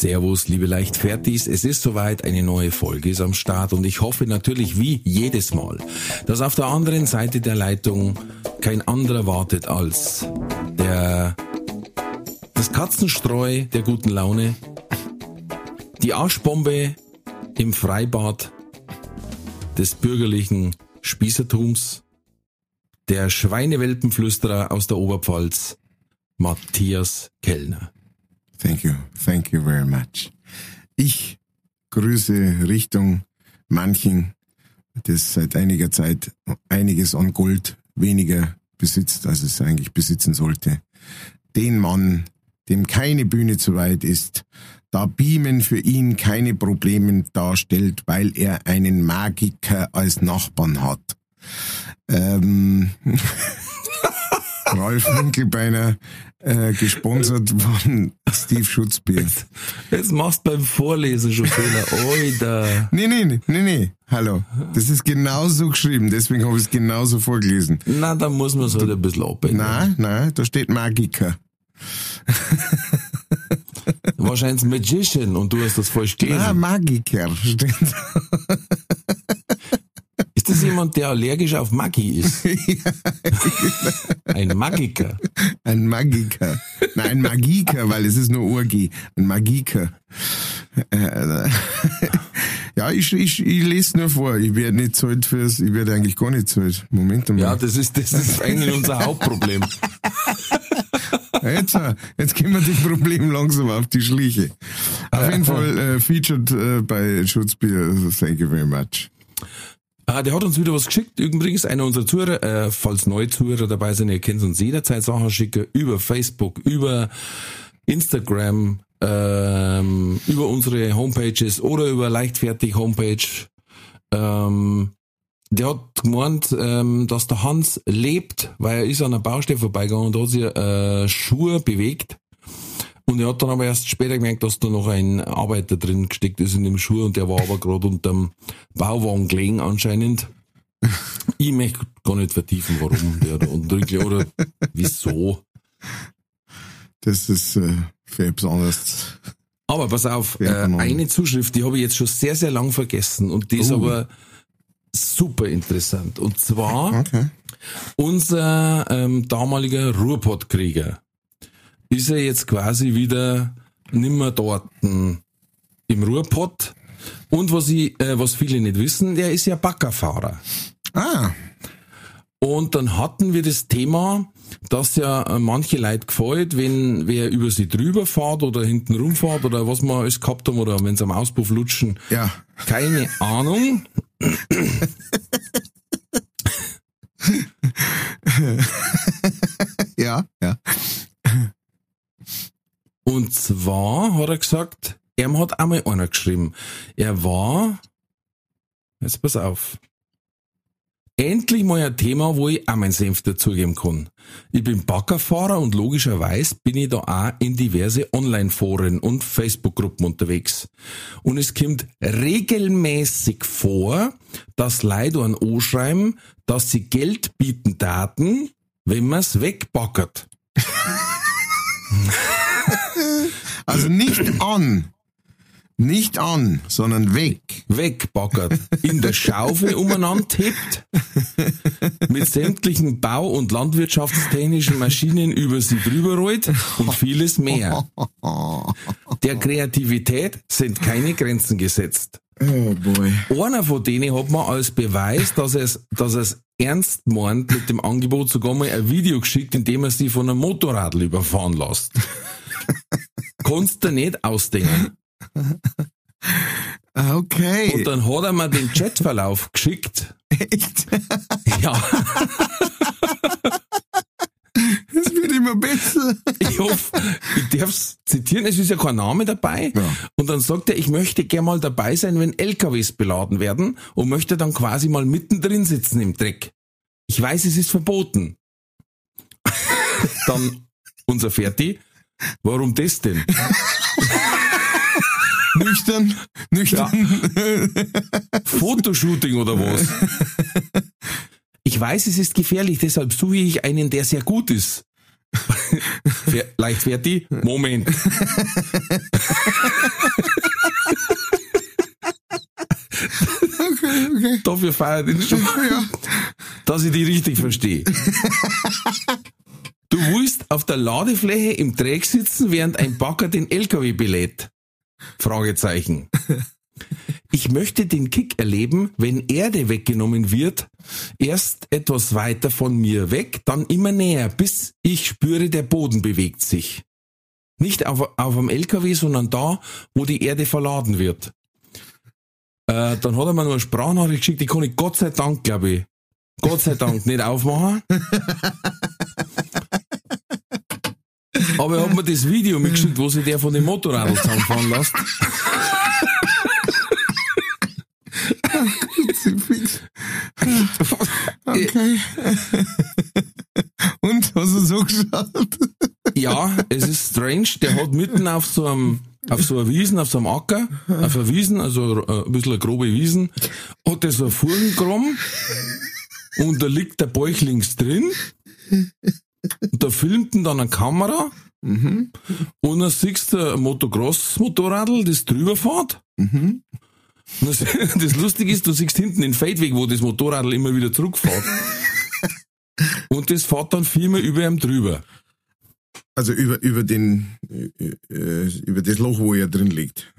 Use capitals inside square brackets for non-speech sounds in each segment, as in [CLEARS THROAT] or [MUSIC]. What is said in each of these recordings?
Servus, liebe Leichtfertis. Es ist soweit, eine neue Folge ist am Start und ich hoffe natürlich wie jedes Mal, dass auf der anderen Seite der Leitung kein anderer wartet als der, das Katzenstreu der guten Laune, die Arschbombe im Freibad des bürgerlichen Spießertums, der Schweinewelpenflüsterer aus der Oberpfalz, Matthias Kellner. Thank you. Thank you very much. Ich grüße Richtung Manchen, das seit einiger Zeit einiges an Gold weniger besitzt, als es eigentlich besitzen sollte. Den Mann, dem keine Bühne zu weit ist, da Beamen für ihn keine Probleme darstellt, weil er einen Magiker als Nachbarn hat. Ähm, [LAUGHS] Ralf Winkelbeiner, äh, gesponsert [LAUGHS] von Steve Schutzbier. Jetzt machst du beim Vorlesen schon Fehler. Oida. Nee, nee, nee, nee, nee. Hallo. Das ist genauso geschrieben, deswegen habe ich es genauso vorgelesen. Na, da muss man es halt ein bisschen abändern. Nein, nein, da steht Magiker. [LAUGHS] Wahrscheinlich Magician und du hast das falsch gelesen. Ah, Magiker steht. [LAUGHS] Ist das jemand, der allergisch auf Maggi ist? [LAUGHS] Ein Magiker. Ein Magiker. Nein, ein Magiker, weil es ist nur Urgi. Ein Magiker. Äh, ja, ich, ich, ich lese nur vor. Ich werde nicht zahlt fürs, ich werde eigentlich gar nicht zahlt. Moment mal. Ja, das ist, das ist eigentlich unser Hauptproblem. [LAUGHS] Jetzt, äh, jetzt gehen wir das Problem langsam auf die Schliche. Auf jeden Fall äh, featured äh, bei Schutzbier. Thank you very much. Ah, der hat uns wieder was geschickt. Übrigens, einer unserer Zuhörer, äh, falls neue Zuhörer dabei sind, ihr könnt uns jederzeit Sachen schicken über Facebook, über Instagram, ähm, über unsere Homepages oder über leichtfertig Homepage. Ähm, der hat gemeint, ähm, dass der Hans lebt, weil er ist an einer Baustelle vorbeigegangen und hat sich äh, Schuhe bewegt. Und er hat dann aber erst später gemerkt, dass da noch ein Arbeiter drin gesteckt ist in dem Schuh und der war aber gerade unterm Bauwagen gelegen anscheinend. Ich möchte gar nicht vertiefen, warum der da unten oder wieso. Das ist äh, für etwas anderes. Aber pass auf, äh, eine Zuschrift, die habe ich jetzt schon sehr, sehr lang vergessen und die ist Oh. aber super interessant. Und zwar Okay. unser ähm, damaliger Ruhrpottkrieger ist er jetzt quasi wieder nimmer dort im Ruhrpott. Und was ich, äh, was viele nicht wissen, der ist ja Baggerfahrer. Ah, Und dann hatten wir das Thema, dass ja äh, manche Leute gefällt, wenn wer über sie drüber fährt oder hinten rumfährt oder was wir alles gehabt haben oder wenn sie am Auspuff lutschen. ja. Keine Ahnung. [LAUGHS] Ja, ja. Und zwar hat er gesagt, er hat einmal einer geschrieben. Er war, jetzt pass auf, endlich mal ein Thema, wo ich auch meinen Senf dazugeben kann. Ich bin Baggerfahrer und logischerweise bin ich da auch in diverse Online-Foren und Facebook-Gruppen unterwegs. Und es kommt regelmäßig vor, dass Leute an anschreiben, dass sie Geld bieten Daten, wenn man's wegbackert. [LAUGHS] Also nicht an. Nicht an, sondern weg. wegbaggert, in der Schaufel umeinander tippt, mit sämtlichen Bau- und landwirtschaftstechnischen Maschinen über sie drüber rollt und vieles mehr. Der Kreativität sind keine Grenzen gesetzt. Oh boy. Einer von denen hat man als Beweis, dass er es, dass es ernst meint mit dem Angebot sogar mal ein Video geschickt, in dem er sie von einem Motorradl überfahren lässt. Kannst du nicht ausdenken. [LAUGHS] Okay. Und dann hat er mir den Chatverlauf geschickt. Echt? Ja, Das würde immer besser. Ich hoffe, ich darf's zitieren, es ist ja kein Name dabei. Ja. Und dann sagt er, ich möchte gerne mal dabei sein, wenn LKWs beladen werden und möchte dann quasi mal mittendrin sitzen im Dreck. Ich weiß, es ist verboten. [LAUGHS] dann unser Ferti, warum das denn? [LAUGHS] Nüchtern, nüchtern. Fotoshooting oder was? Ich weiß, es ist gefährlich, deshalb suche ich einen, der sehr gut ist. Leicht Ferti? Moment. Okay, okay. Dafür feiert ihn schon, Ja. dass ich die richtig verstehe. Auf der Ladefläche im Dreck sitzen, während ein Bagger den LKW belädt? Fragezeichen. Ich möchte den Kick erleben, wenn Erde weggenommen wird, erst etwas weiter von mir weg, dann immer näher, bis ich spüre, der Boden bewegt sich. Nicht auf, auf dem LKW, sondern da, wo die Erde verladen wird. Äh, dann hat er mir noch eine Sprachnachricht geschickt, die kann ich Gott sei Dank, glaube ich, Gott sei Dank nicht aufmachen. [LAUGHS] Aber er hat mir das Video mitgeschickt, wo sich der von dem Motorrad zusammenfahren lässt. Okay. Und, hast du so geschaut? Ja, es ist strange. Der hat mitten auf so einem, auf so einer Wiesen, auf so einem Acker, auf einer Wiesen, also äh, ein bisschen eine grobe Wiesen, hat er so einen gegraben und da liegt der Bauch links drin. Und da filmt ihn dann eine Kamera und dann siehst du ein Motocross-Motorradl, das drüber fährt. Und das, [LAUGHS] das Lustige ist, du siehst hinten den Feldweg, wo das Motorradl immer wieder zurückfährt. [LAUGHS] Und das fährt dann viermal über ihm drüber. Also über, über den, äh, über das Loch, wo er drin liegt.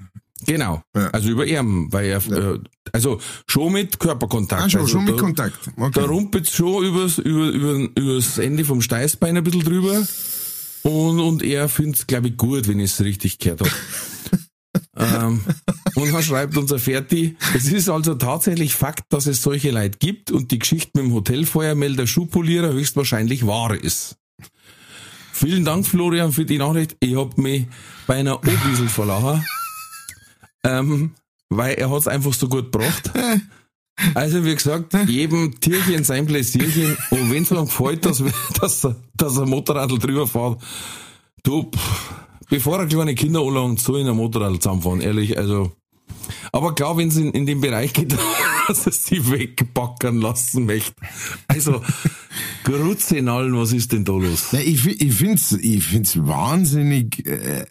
Genau. Ja. Also über Arm, weil er, äh, also schon mit Körperkontakt. Ah, schon, also schon mit da, Kontakt. Okay. Da rumpelt schon übers, über, über, übers Ende vom Steißbein ein bisschen drüber. Und, und er find's glaube ich, gut, wenn ich es richtig gehört habe. [LAUGHS] ähm, und dann schreibt unser Ferti, es ist also tatsächlich Fakt, dass es solche Leute gibt und die Geschichte mit dem Hotelfeuermelder Schuhpolierer höchstwahrscheinlich wahr ist. Vielen Dank, Florian, für die Nachricht. Ich hab mich bei einer O-Biesel verlachen, ähm, weil er hat's einfach so gut gebracht. [LAUGHS] Also wie gesagt, jedem Tierchen sein Pläsierchen und wenn's mir dann gefällt, dass, [LAUGHS] dass, dass ein Motorradl drüber fährt, du, pff, bevor er kleine Kinder anlangt, so in ein Motorradl zusammenfahren, ehrlich, also. Aber klar, wenn es in, in den Bereich geht, [LAUGHS] dass es sie wegbackern lassen möchte. Also, Grutze in allen, was ist denn da los? Ich, ich find's, ich find's wahnsinnig äh,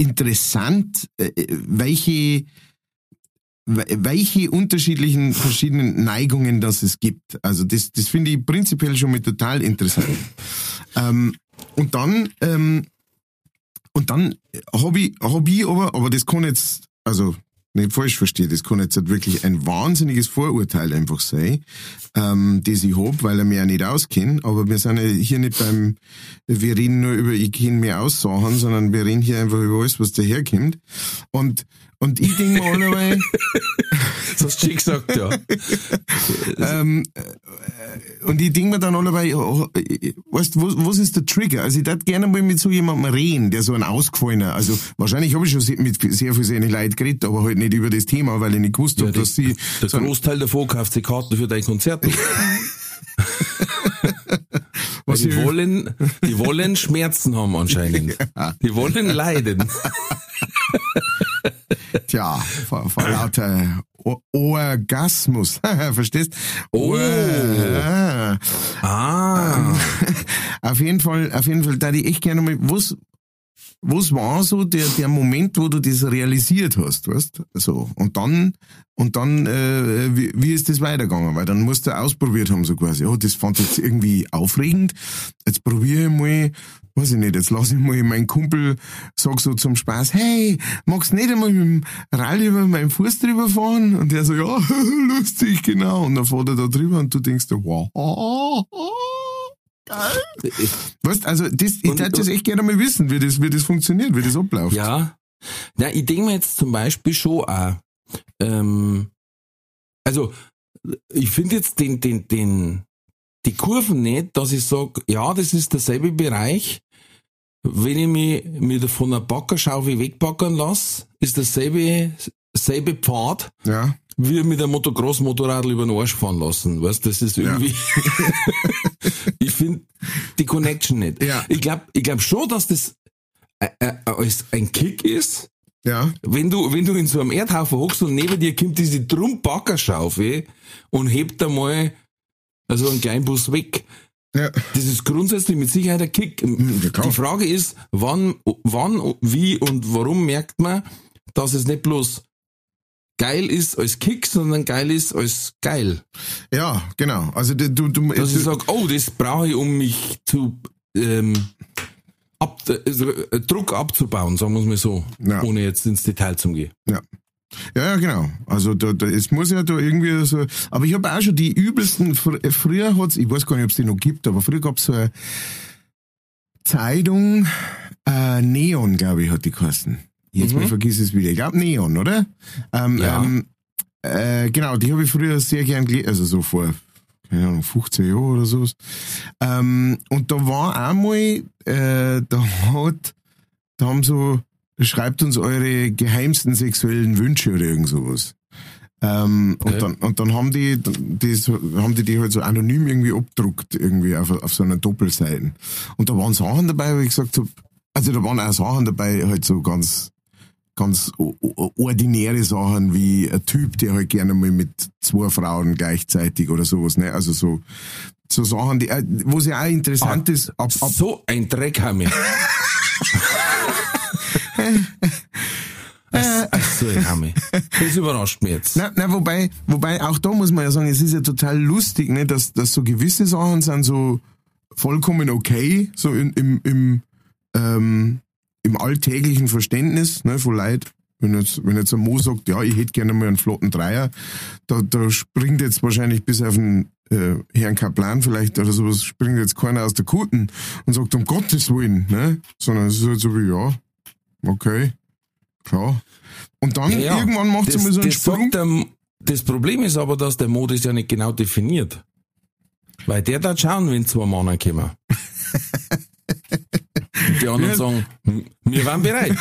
interessant, äh, welche we- welche unterschiedlichen verschiedenen Neigungen das es gibt. Also das, das finde ich prinzipiell schon mal total interessant. [LAUGHS] ähm, und dann ähm, und dann habe ich, hab ich aber, aber das kann jetzt, also nicht falsch verstehen, das kann jetzt wirklich ein wahnsinniges Vorurteil einfach sein, ähm, das ich hab, weil er mir ja nicht auskennt, aber wir sind ja hier nicht beim, wir reden nur über, ich kenne mir aus Sachen, sondern wir reden hier einfach über alles, was daherkommt. Und, und ich denke mir allerweil, Das [LAUGHS] hast du schon gesagt, ja. ähm, äh, und ich denke mir dann allerweil, oh, äh, weißt was, was ist der Trigger? Also ich würde gerne mal mit so jemandem reden, der so ein ausgefallener, also wahrscheinlich habe ich schon mit sehr viel seine Leute geredet, aber halt nicht über das Thema, weil ich nicht gewusst habe, die- dass sie Der so Großteil davon kauft sich Karten für dein Konzert. [LAUGHS] Was die wollen, die wollen Schmerzen haben anscheinend. [LAUGHS] Die wollen leiden. Tja, vor, vor lauter O- Orgasmus. [LAUGHS] Verstehst? Oh. Or- Ah. [LAUGHS] auf jeden Fall, auf jeden Fall, da ich echt gerne mal, was, was war so der, der Moment, wo du das realisiert hast, weißt? So. Und dann, und dann, äh, wie, wie ist das weitergegangen? Weil dann musst du ausprobiert haben, so quasi, oh, das fand ich jetzt irgendwie aufregend. Jetzt probiere ich mal, weiß ich nicht, jetzt lasse ich mal meinen Kumpel, sag so zum Spaß, hey, magst nicht einmal mit dem Rall über meinen Fuß drüber fahren? Und der so, ja, [LAUGHS] lustig, genau. Und dann fährt er da drüber und du denkst, wow, Weißt, also das, ich würde das echt gerne mal wissen, wie das, wie das funktioniert, wie das abläuft. Ja. Na, ich denke mir jetzt zum Beispiel schon auch, ähm, also, ich finde jetzt den, den, den, die Kurven nicht, dass ich sag, ja, das ist derselbe Bereich. Wenn ich mich mit von einer Backerschaufel wegbackern lasse, ist derselbe, selbe Pfad, Ja. Wie mit einem Motocross-Motorrad über den Arsch fahren lassen. Weißt, das ist irgendwie, [LAUGHS] ich finde die Connection nicht. Ja. Ich glaube, ich glaub schon, dass das äh, äh, ein Kick ist, Ja. wenn du, wenn du in so einem Erdhaufen hockst und neben dir kommt diese Trumpackerschaufel und hebt einmal also einen kleinen Bus weg. Ja. Das ist grundsätzlich mit Sicherheit ein Kick. ja, klar. Die Frage ist, wann, wann, wie und warum merkt man, dass es nicht bloß geil ist als Kick, sondern geil ist als geil. Ja, genau. Also du, du, du, Dass ich sage, oh, das brauche ich, um mich zu ähm, ab, also, äh, Druck abzubauen, sagen wir es mal so, Ja. ohne jetzt ins Detail zu gehen. ja. Ja, ja, genau. Also da, da, es muss ja da irgendwie so. Aber ich habe auch schon die übelsten. fr- Früher hat's, ich weiß gar nicht, ob es die noch gibt, aber früher gab's so eine Zeitung, äh, Neon, glaube ich, hat die geheißen. Jetzt mal vergiss es wieder. Ich glaube Neon, oder? Ähm, Ja. ähm, äh, genau, die habe ich früher sehr gern gelesen, also so vor keine Ahnung, 15 Jahren oder sowas. Ähm, und da war einmal, äh, [LAUGHS] da hat, da haben so, schreibt uns eure geheimsten sexuellen Wünsche oder irgend sowas. Ähm, und, Okay. dann, und dann haben die, das, haben die die halt so anonym irgendwie abgedruckt, irgendwie auf, auf so einer Doppelseite. Und da waren Sachen dabei, wo ich gesagt hab, also da waren auch Sachen dabei, halt so ganz, ganz ordinäre Sachen wie ein Typ, der halt gerne mal mit zwei Frauen gleichzeitig oder sowas, ne? Also so, so Sachen, die, äh, wo es ja auch interessant Ah, ist, ab, ab, So ein Dreck haben wir. [LAUGHS] Ach so, ein Hammer. Das überrascht mich jetzt. Na, na, wobei, wobei auch da muss man ja sagen, es ist ja total lustig, ne, dass, dass so gewisse Sachen sind so vollkommen okay, so in, im, im, ähm, im alltäglichen Verständnis ne, von Leid. Wenn jetzt, wenn jetzt ein Mo sagt, ja, ich hätte gerne mal einen flotten Dreier, da, da springt jetzt wahrscheinlich bis auf den äh, Herrn Kaplan vielleicht oder sowas, springt jetzt keiner aus der Kuten und sagt, um Gottes Willen, ne? Sondern es ist halt so wie, ja, okay, klar. Und dann Ja, irgendwann macht das, es mal so einen das, Sprung. der, das Problem ist aber, dass der Mod ist ja nicht genau definiert. Weil der da schauen, wenn zwei Männer kommen. [LAUGHS] Die anderen sagen, "Hm, wir waren bereit.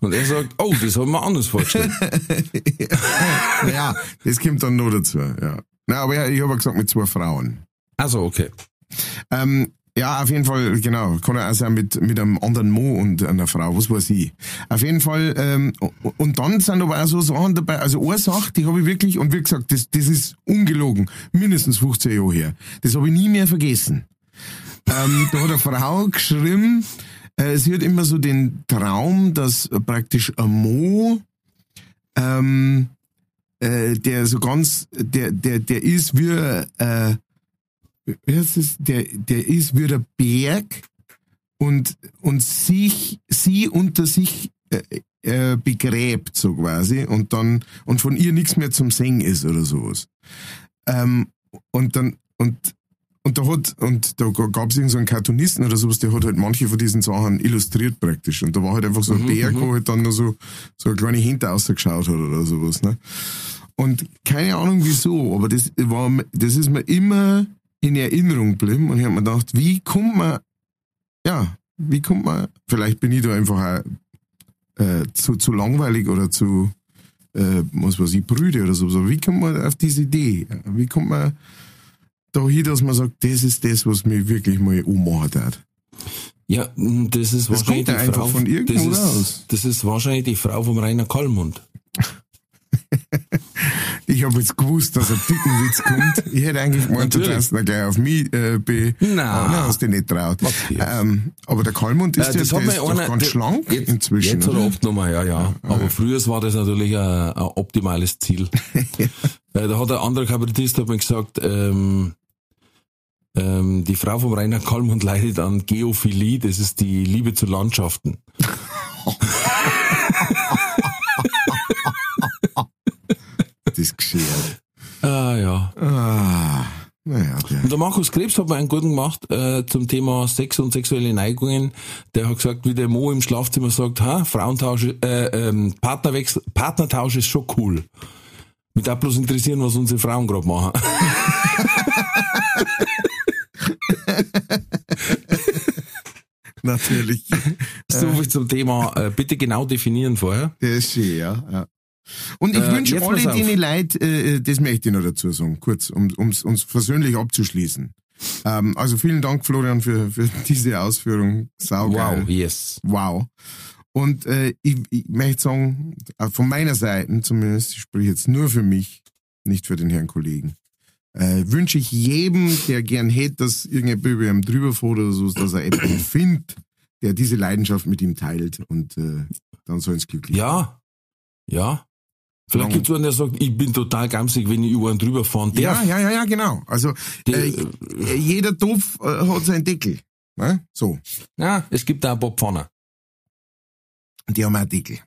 Und er sagt, oh, das haben wir anders vorgestellt. [LAUGHS] Ja, das kommt dann noch dazu, ja. Na, aber ja, ich habe ja gesagt mit zwei Frauen. Also, okay. Ähm, ja, auf jeden Fall, genau. Kann ja auch sein mit, mit einem anderen Mo und einer Frau, was weiß ich. Auf jeden Fall, ähm, und dann sind aber auch so Sachen dabei, also eine Sache, die habe ich wirklich, und wie gesagt, das, das ist ungelogen, mindestens 15 Jahre her. Das habe ich nie mehr vergessen. Ähm, da hat eine Frau geschrieben, äh, sie hat immer so den Traum, dass praktisch ein Mo, ähm, äh, der so ganz, der, der, der ist wie, äh, wie heißt es, der, der ist wie der Berg und, und sich, sie unter sich äh, äh, begräbt, so quasi, und dann, und von ihr nichts mehr zum Singen ist oder sowas. Ähm, und dann, und, und da hat, und da gab es irgendeinen so Cartoonisten oder sowas, der hat halt manche von diesen Sachen illustriert praktisch. Und da war halt einfach so ein Berg, wo halt dann noch so, so eine kleine Hinter ausgeschaut hat oder sowas, ne? Und keine Ahnung wieso, aber das war, das ist mir immer in Erinnerung geblieben und ich habe mir gedacht, wie kommt man, ja, wie kommt man, vielleicht bin ich da einfach auch, äh, zu, zu langweilig oder zu, äh, was weiß ich, brüde oder so, aber wie kommt man auf diese Idee? Wie kommt man da hin, dass man sagt, das ist das, was mich wirklich mal ummachen hat? Ja, das ist Das wahrscheinlich kommt ja die einfach Frau, von irgendwo das ist, das ist wahrscheinlich die Frau vom Rainer Kallmund. [LAUGHS] Ich habe jetzt gewusst, dass ein Tittenwitz kommt. Ich hätte eigentlich gemeint, du darfst ihn gleich auf mich äh, be... Na. Ah, nein, hast du nicht traut. Ähm, aber der Kalmund ist, Äh, das ist doch einer- ganz der- schlank jetzt, inzwischen. Jetzt er oder? abgenommen, ja, ja. Aber früher war das natürlich ein, ein optimales Ziel. [LAUGHS] äh, da hat ein anderer Kabarettist hat mir gesagt, ähm, ähm, die Frau vom Rainer Kallmund leidet an Geophilie, das ist die Liebe zu Landschaften. Das geschert. Ah, ja. Ah, naja, der. Und der Markus Krebs hat mir einen guten gemacht äh, zum Thema Sex und sexuelle Neigungen. Der hat gesagt, wie der Mo im Schlafzimmer sagt, ha, Frauentausch, äh, ähm, Partnerwechsel, Partnertausch ist schon cool. Darf bloß interessieren, was unsere Frauen gerade machen. [LAUGHS] [LAUGHS] Natürlich. So viel zum Thema, äh, bitte genau definieren vorher. Das ist schön, ja. ja. Und ich Äh, wünsche alle denen Leute, äh, das möchte ich noch dazu sagen, kurz, um ums uns versöhnlich abzuschließen. Ähm, also vielen Dank, Florian, für, für [LAUGHS] diese Ausführung. Saugeil. Wow, yes. Wow. Und äh, ich, ich möchte sagen, äh, von meiner Seite zumindest, ich spreche jetzt nur für mich, nicht für den Herrn Kollegen, äh, wünsche ich jedem, der gern hätte, dass irgendein über ihm drüber fährt oder so, dass er jemanden [CLEARS THROAT] findet, der diese Leidenschaft mit ihm teilt und äh, dann soll es glücklich Ja, ja. Vielleicht Lang- gibt's einen, der sagt, ich bin total gamsig, wenn ich über einen drüber fahren Ja, darf. ja, ja, ja, genau. Also Der- äh, äh, jeder Topf äh, hat seinen Deckel. Ne? So, Ja, es gibt da ein paar Pfanner. die haben auch einen Deckel.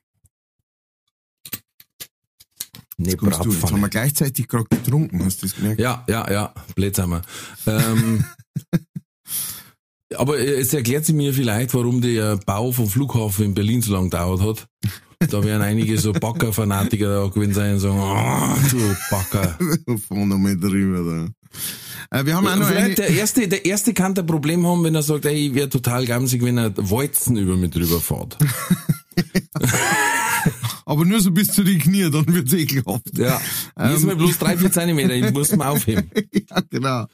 Nee, du, jetzt haben wir gleichzeitig gerade getrunken, hast du das gemerkt? Ja, ja, ja, blöd sind wir. Ähm, [LAUGHS] aber äh, es erklärt sich mir vielleicht, warum der Bau vom Flughafen in Berlin so lange gedauert hat. Da werden einige so Backer-Fanatiker da gewesen sein und sagen, oh, du Backer. [LAUGHS] Fahren noch mal drüber da. Äh, wir haben auch noch Vielleicht der erste, der erste kann ein Problem haben, wenn er sagt, ey, ich wäre total gamsig, wenn er Walzen über mich drüber fährt. [LAUGHS] aber nur so bis zu den Knie, dann wird's ekelhaft. Ja. Jedes Mal bloß drei, vier Zentimeter, ich muss mal aufheben. [LAUGHS] ja, genau.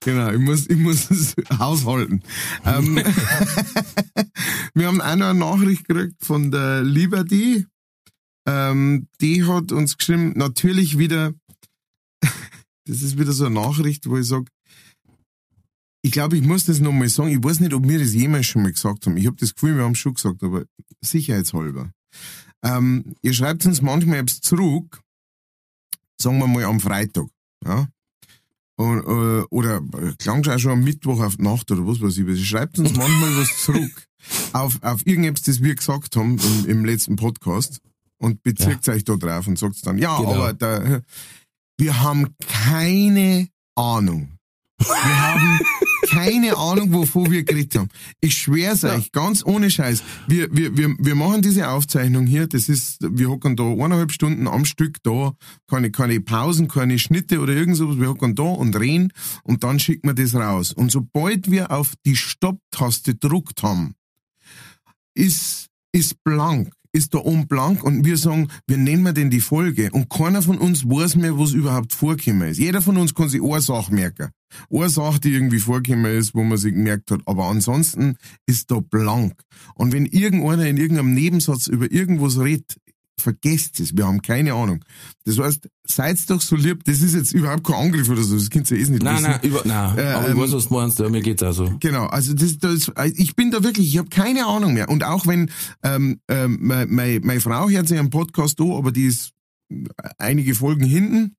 Genau, ich muss, ich muss es haushalten. ähm, [LAUGHS] wir haben auch noch eine Nachricht gekriegt von der Liberty. Ähm, die hat uns geschrieben, natürlich wieder, [LAUGHS] das ist wieder so eine Nachricht, wo ich sag, ich glaube, ich muss das nochmal sagen. Ich weiß nicht, ob wir das jemals schon mal gesagt haben. Ich habe das Gefühl, wir haben es schon gesagt, aber sicherheitshalber. Ähm, ihr schreibt uns manchmal etwas zurück, sagen wir mal am Freitag. Ja? Und, äh, oder klang auch schon am Mittwoch auf die Nacht oder was weiß ich. was. Sie schreibt uns manchmal was [LAUGHS] zurück auf, auf irgendetwas, das wir gesagt haben im, im letzten Podcast und bezirkt euch da drauf und sagt dann, ja, Genau. aber da, wir haben keine Ahnung. Wir haben keine Ahnung, wovon wir geredet haben. Ich schwör's euch, ganz ohne Scheiß. Wir, wir, wir, wir machen diese Aufzeichnung hier, das ist, wir hocken da eineinhalb Stunden am Stück da, keine, keine Pausen, keine Schnitte oder irgend sowas, wir hocken da und reden und dann schicken wir das raus. Und sobald wir auf die Stopp-Taste gedruckt haben, ist, ist blank, ist da oben blank und wir sagen, wir nennen denn die Folge und keiner von uns weiß mehr, was überhaupt vorgekommen ist. Jeder von uns kann sich eine Sache merken. Eine Sache, die irgendwie vorgekommen ist, wo man sich gemerkt hat, aber ansonsten ist da blank. Und wenn irgendeiner in irgendeinem Nebensatz über irgendwas redet, vergesst es, wir haben keine Ahnung. Das heißt, seid doch so lieb, das ist jetzt überhaupt kein Angriff oder so, das könnt ihr eh nicht Nein, wissen. nein, über, nein. Äh, aber ich ähm, weiß, was du meinst, ja, mir geht's auch so. Genau, also das, das, ich bin da wirklich, ich habe keine Ahnung mehr. Und auch wenn ähm, ähm, meine, meine, Frau hört sich einen Podcast an, aber die ist einige Folgen hinten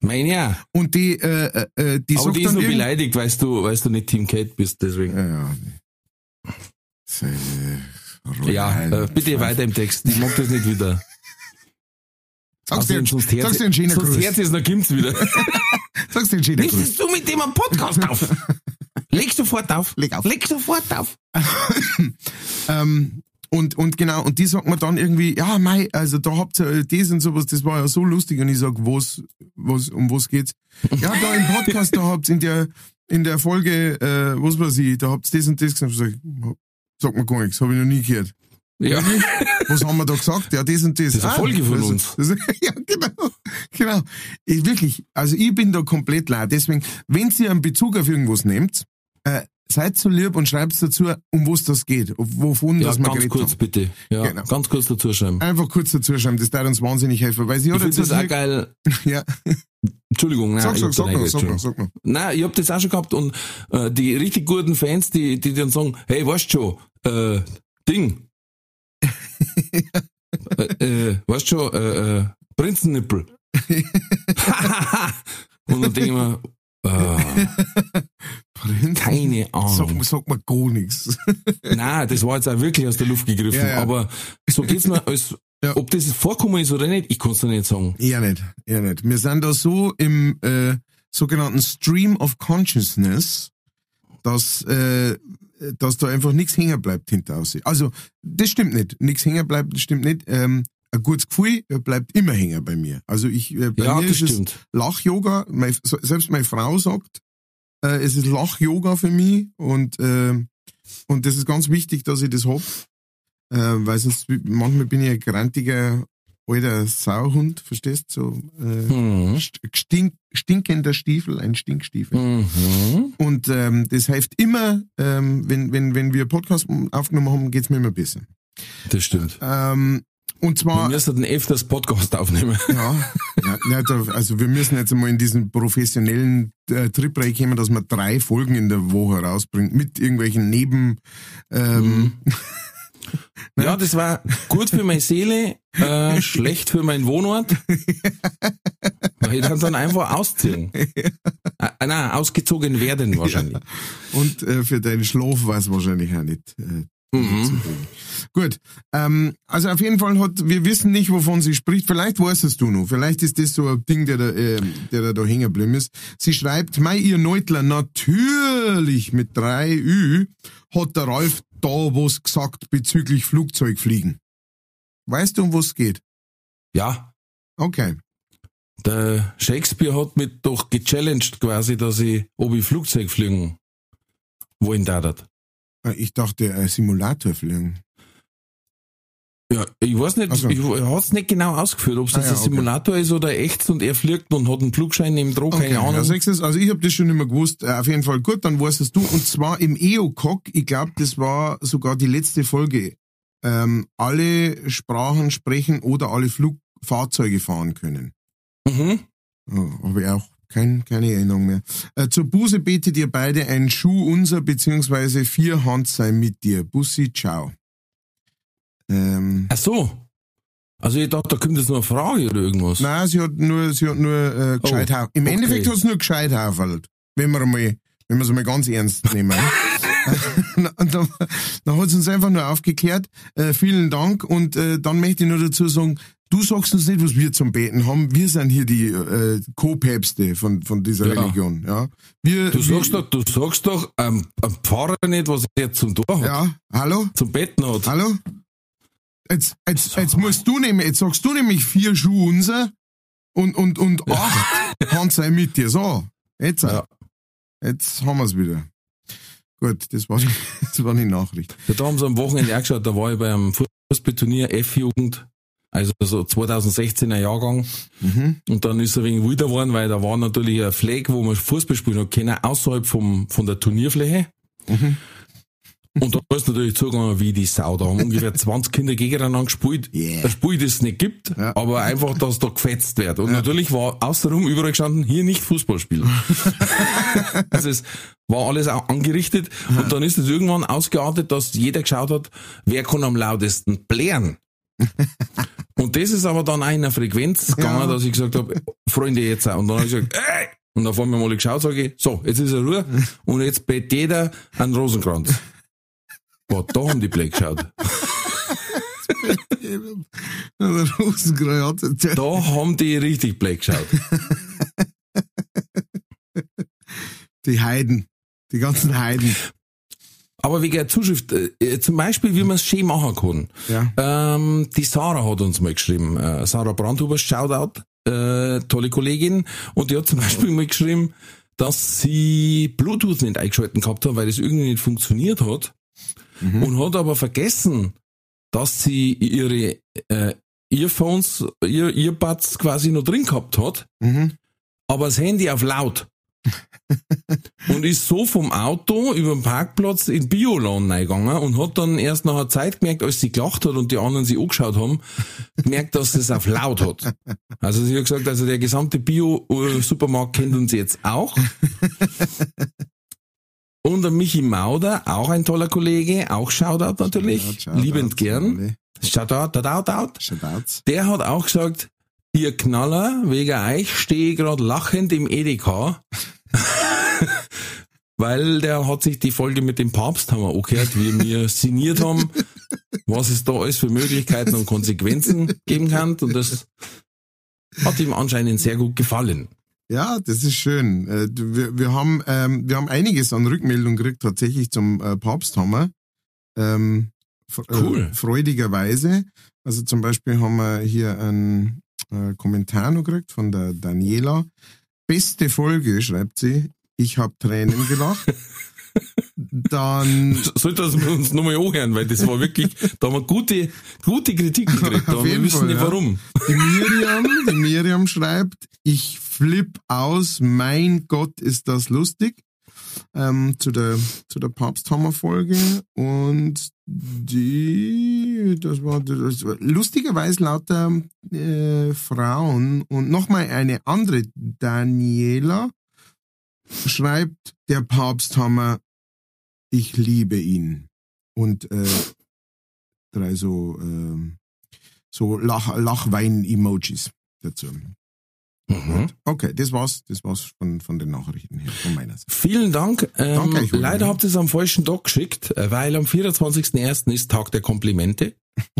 Mein ja. und die, äh, äh, äh, die Aber die ist nur beleidigt, weißt du, weißt du nicht Team Kate bist, deswegen. Ja, ja. Seine Ja, äh, bitte weiter im Text. Ich mag das nicht wieder. Sag's dir, Außerdem, sonst hört sag's dir einen schönen sonst hört es, dann kommt's wieder. [LAUGHS] Sag's dir einen schönen Gruß. Richtest du mit dem einen Podcast auf? Leg sofort auf. Leg auf. Leg sofort auf. [LAUGHS] Ähm, und, und genau, und die sagt mir dann irgendwie, ja, mei, also da habt ihr das und sowas, das war ja so lustig. Und ich sag, was, was, um was geht's? Ja, da im Podcast, da habt ihr in der, in der Folge, äh, was weiß ich, da habt ihr das und das gesagt. Sag, ich, sag mir gar nichts, habe ich noch nie gehört. Ja. Was haben wir da gesagt? Ja, das und das. Das ist eine Folge von das- uns. Das, [LAUGHS] ja, genau. Genau. Ich, wirklich, also ich bin da komplett leid. Deswegen, wenn ihr einen Bezug auf irgendwas nehmt, äh, seid so lieb und schreibt dazu, um was das geht, wovon Ja, das wir ganz geredet kurz haben. bitte. Ja, Genau. ganz kurz dazu schreiben. Einfach kurz dazu schreiben, das darf uns wahnsinnig helfen, weil sie Ich hat finde jetzt das auch geil. [LAUGHS] ja, Entschuldigung, nein, sag, ich sag, sag noch, sag noch, sag noch. Nein, ich hab das auch schon gehabt und äh, die richtig guten Fans, die, die dann sagen, hey, weißt schon, äh, Ding. [LAUGHS] äh, äh, weißt schon, äh, äh, Prinzennippel. [LAUGHS] und dann denke ich mir, äh, Prinz, keine Ahnung. sag mal gar nichts. [LAUGHS] Nein, das war jetzt auch wirklich aus der Luft gegriffen. Ja, ja. Aber so geht's mir, als, [LAUGHS] Ja. ob das vorkommen ist oder nicht, ich kann's dir nicht sagen. Eher nicht, eher nicht. Wir sind da so im äh, sogenannten Stream of Consciousness, dass, äh, dass da einfach nichts hängen bleibt hinter aussehen. Also, das stimmt nicht. Nichts hängen bleibt, das stimmt nicht. Ähm, ein gutes Gefühl äh, bleibt immer hängen bei mir. Also ich, äh, bei Ja, mir das ist stimmt. es Lach-Yoga. Selbst meine Frau sagt, Äh, es ist Lach-Yoga für mich und, äh, und das ist ganz wichtig, dass ich das hab. Äh, weil sonst, manchmal bin ich ein grantiger alter Sauhund, verstehst du? So, äh, Mhm. stink, stinkender Stiefel, ein Stinkstiefel. Mhm. Und ähm, das hilft immer, ähm, wenn, wenn, wenn wir Podcast aufgenommen haben, geht's mir immer besser. Das stimmt. Ähm, und Wir zwar, müssen öfters Podcast aufnehmen. [LAUGHS] ja, ja, ja also wir müssen jetzt einmal in diesen professionellen äh, Trip reinkommen, dass man drei Folgen in der Woche rausbringt, mit irgendwelchen Neben... Ähm, [LAUGHS] Ja, das war gut für meine Seele, äh, [LAUGHS] schlecht für meinen Wohnort. Weil ich dann, dann einfach ausziehen. Äh, nein, ausgezogen werden wahrscheinlich. Und äh, für deinen Schlaf war es wahrscheinlich auch nicht. Äh, Mhm. Gut, ähm, also auf jeden Fall hat, wir wissen nicht, wovon sie spricht. Vielleicht weißt es du noch. Vielleicht ist das so ein Ding, der da, äh, der da, da hängen geblieben ist. Sie schreibt, Mei, ihr Neutler, natürlich mit drei Ü hat der Ralf da was gesagt bezüglich Flugzeugfliegen. Weißt du, um was es geht? Ja, Okay. der Shakespeare hat mich doch gechallenged quasi, dass ich, ob ich Flugzeug fliegen wollen darf. Äh, Ich dachte, äh, Simulator fliegen. Ja, ich weiß nicht, Ach so. ich hat's nicht genau ausgeführt, ob es Ah ja, ein okay. Simulator ist oder echt und er fliegt und hat einen Flugschein neben dran, keine Ahnung. Ist, also ich habe das schon immer gewusst. Äh, auf jeden Fall gut, dann weißt es du. Und zwar im EOCOG, ich glaube, das war sogar die letzte Folge. Ähm, alle Sprachen sprechen oder alle Flugfahrzeuge fahren können. Mhm. Ja, habe ich auch kein, keine Erinnerung mehr. Äh, zur Buße betet ihr beide ein Schuh unser, beziehungsweise vier Hand sei mit dir. Bussi, ciao. Ähm, Ach so. Also ich dachte, da kommt jetzt noch eine Frage oder irgendwas. Nein, sie hat nur, sie hat nur äh, gescheit Oh, Im okay. Endeffekt hat sie nur gescheit haufelt. Wenn wir mal, wenn wir es mal ganz ernst nehmen. [LAUGHS] und dann, dann hat sie uns einfach nur aufgeklärt. Äh, vielen Dank. Und äh, dann möchte ich nur dazu sagen, du sagst uns nicht, was wir zum Beten haben. Wir sind hier die äh, Co-Päpste von, von dieser Ja. Religion. Ja. Wir, Du sagst wir, doch, du sagst doch ähm, Pfarrer nicht, was er zum Tor hat, Ja, hallo? zum Betten hat. Hallo? Jetzt, jetzt, jetzt musst du nämlich, jetzt sagst du nämlich vier Schuhe unser und, und, und acht [LAUGHS] Hand sei mit dir. So, jetzt, Ja. jetzt haben wir's wieder. Gut, das war die, [LAUGHS] das war die Nachricht. Ja, da haben sie am Wochenende auch geschaut, da war ich beim Fußballturnier F-Jugend, also so 2016er Jahrgang. Mhm. Und dann ist er wegen wilder geworden, weil da war natürlich ein Fleck, wo man Fußball spielen hat können, außerhalb vom, von der Turnierfläche. Mhm. Und da ist natürlich zugegangen wie die Sau. Da haben ungefähr [LAUGHS] 20 Kinder gegeneinander gespielt. Yeah. Ein Spiel, das es nicht gibt, Ja. aber einfach, dass da gefetzt wird. Und natürlich war außenrum überall gestanden, hier nicht Fußball spielen. [LAUGHS] also es war alles auch angerichtet. Und dann ist es irgendwann ausgeartet, dass jeder geschaut hat, wer kann am lautesten blären. Und das ist aber dann auch in einer Frequenz gegangen, Ja. dass ich gesagt habe, Freunde jetzt auch. Und dann habe ich gesagt, ey! Und dann haben wir mal geschaut, sage ich, so, jetzt ist er Ruhe und jetzt betet jeder einen Rosenkranz. Boah, da haben die Black geschaut. [LAUGHS] Da haben die richtig Black geschaut. die Heiden. Die ganzen Heiden. Aber wegen der Zuschrift, äh, zum Beispiel, wie man es schön machen kann. Ja. Ähm, die Sarah hat uns mal geschrieben, äh, Sarah Brandhuber, Shoutout, äh, tolle Kollegin, und die hat zum [LAUGHS] Beispiel mal geschrieben, dass sie Bluetooth nicht eingeschalten gehabt hat, weil das irgendwie nicht funktioniert hat, und hat aber vergessen, dass sie ihre äh, Earphones, ihr Earbuds quasi noch drin gehabt hat, Mhm. aber das Handy auf laut. [LAUGHS] und ist so vom Auto über den Parkplatz in Bioladen reingegangen und hat dann erst nach einer Zeit gemerkt, als sie gelacht hat und die anderen sie angeschaut haben, gemerkt, dass es auf laut hat. Also sie hat gesagt, also der gesamte Bio-Supermarkt kennt uns jetzt auch. Und der Michi Mauder, auch ein toller Kollege, auch Shoutout natürlich, Shoutout, liebend gern. Shoutout, out, out. Shoutouts. Der hat auch gesagt, ihr Knaller, wegen euch stehe ich gerade lachend im Edeka. [LAUGHS] Weil der hat sich die Folge mit dem Papst haben wir angehört, wie wir signiert haben, was es da alles für Möglichkeiten und Konsequenzen geben kann. Und das hat ihm anscheinend sehr gut gefallen. Ja, das ist schön. Äh, Wir, wir, haben, ähm, wir haben einiges an Rückmeldungen gekriegt, tatsächlich zum äh, Papsthammer. Ähm, f- Cool. Äh, freudigerweise. Also zum Beispiel haben wir hier einen äh, Kommentar noch gekriegt von der Daniela. Beste Folge, schreibt sie. Ich habe Tränen gelacht. [LAUGHS] Dann Sollte das wir uns nochmal anhören, weil das war wirklich, da haben wir gute, gute Kritiken gekriegt, [LAUGHS] aber wir wissen Fall, nicht warum. die Miriam, die Miriam schreibt, ich flipp aus, mein Gott, ist das lustig. Ähm, zu der, zu der Papsthammer-Folge und die, das war, das war lustigerweise lauter äh, Frauen und nochmal eine andere, Daniela, schreibt, der Papsthammer, ich liebe ihn. Und äh, drei so, ähm, so Lach, Lachwein-Emojis dazu. Mhm. Okay, das war's, das war's von, von den Nachrichten her, von meiner Seite. Vielen Dank. Ähm, Danke, ich leider habt ihr es am falschen Tag geschickt, äh, weil am 24.01. ist Tag der Komplimente. [LAUGHS]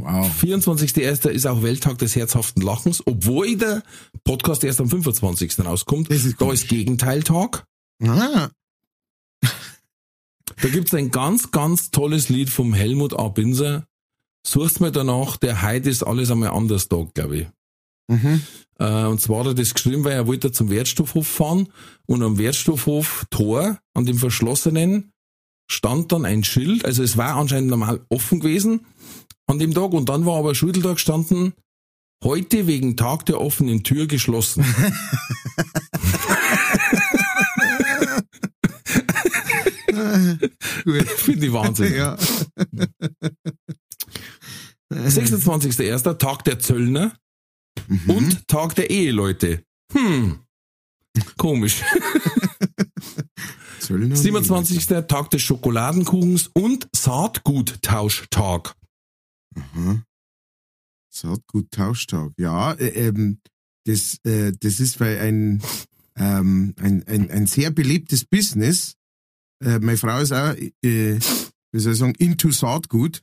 Wow. 24.01. ist auch Welttag des herzhaften Lachens, obwohl der Podcast erst am 25. rauskommt. Das ist da ist Gegenteiltag. Ah, Da gibt's ein ganz, ganz tolles Lied vom Helmut A. Binser. Suchst mir danach, der Heute ist alles einmal anders Tag, glaube ich. Mhm. Äh, und zwar hat er das geschrieben, weil er wollte zum Wertstoffhof fahren und am Wertstoffhof Tor, an dem verschlossenen, stand dann ein Schild, also es war anscheinend normal offen gewesen an dem Tag und dann war aber Schultag gestanden, heute wegen Tag der offenen Tür geschlossen. [LAUGHS] Finde ich Wahnsinn. Ja. 26.01. Tag der Zöllner Mhm. und Tag der Eheleute. Hm. Komisch. [LAUGHS] Zöllner- 27. Tag des Schokoladenkuchens und Saatguttausch-Tag. Mhm. Saatgut Tauschtag. Ja, äh, ähm, das, äh, das ist weil ein, ähm, ein, ein, ein sehr belebtes Business. Äh, meine Frau ist auch, äh, wie soll ich sagen, into Saatgut.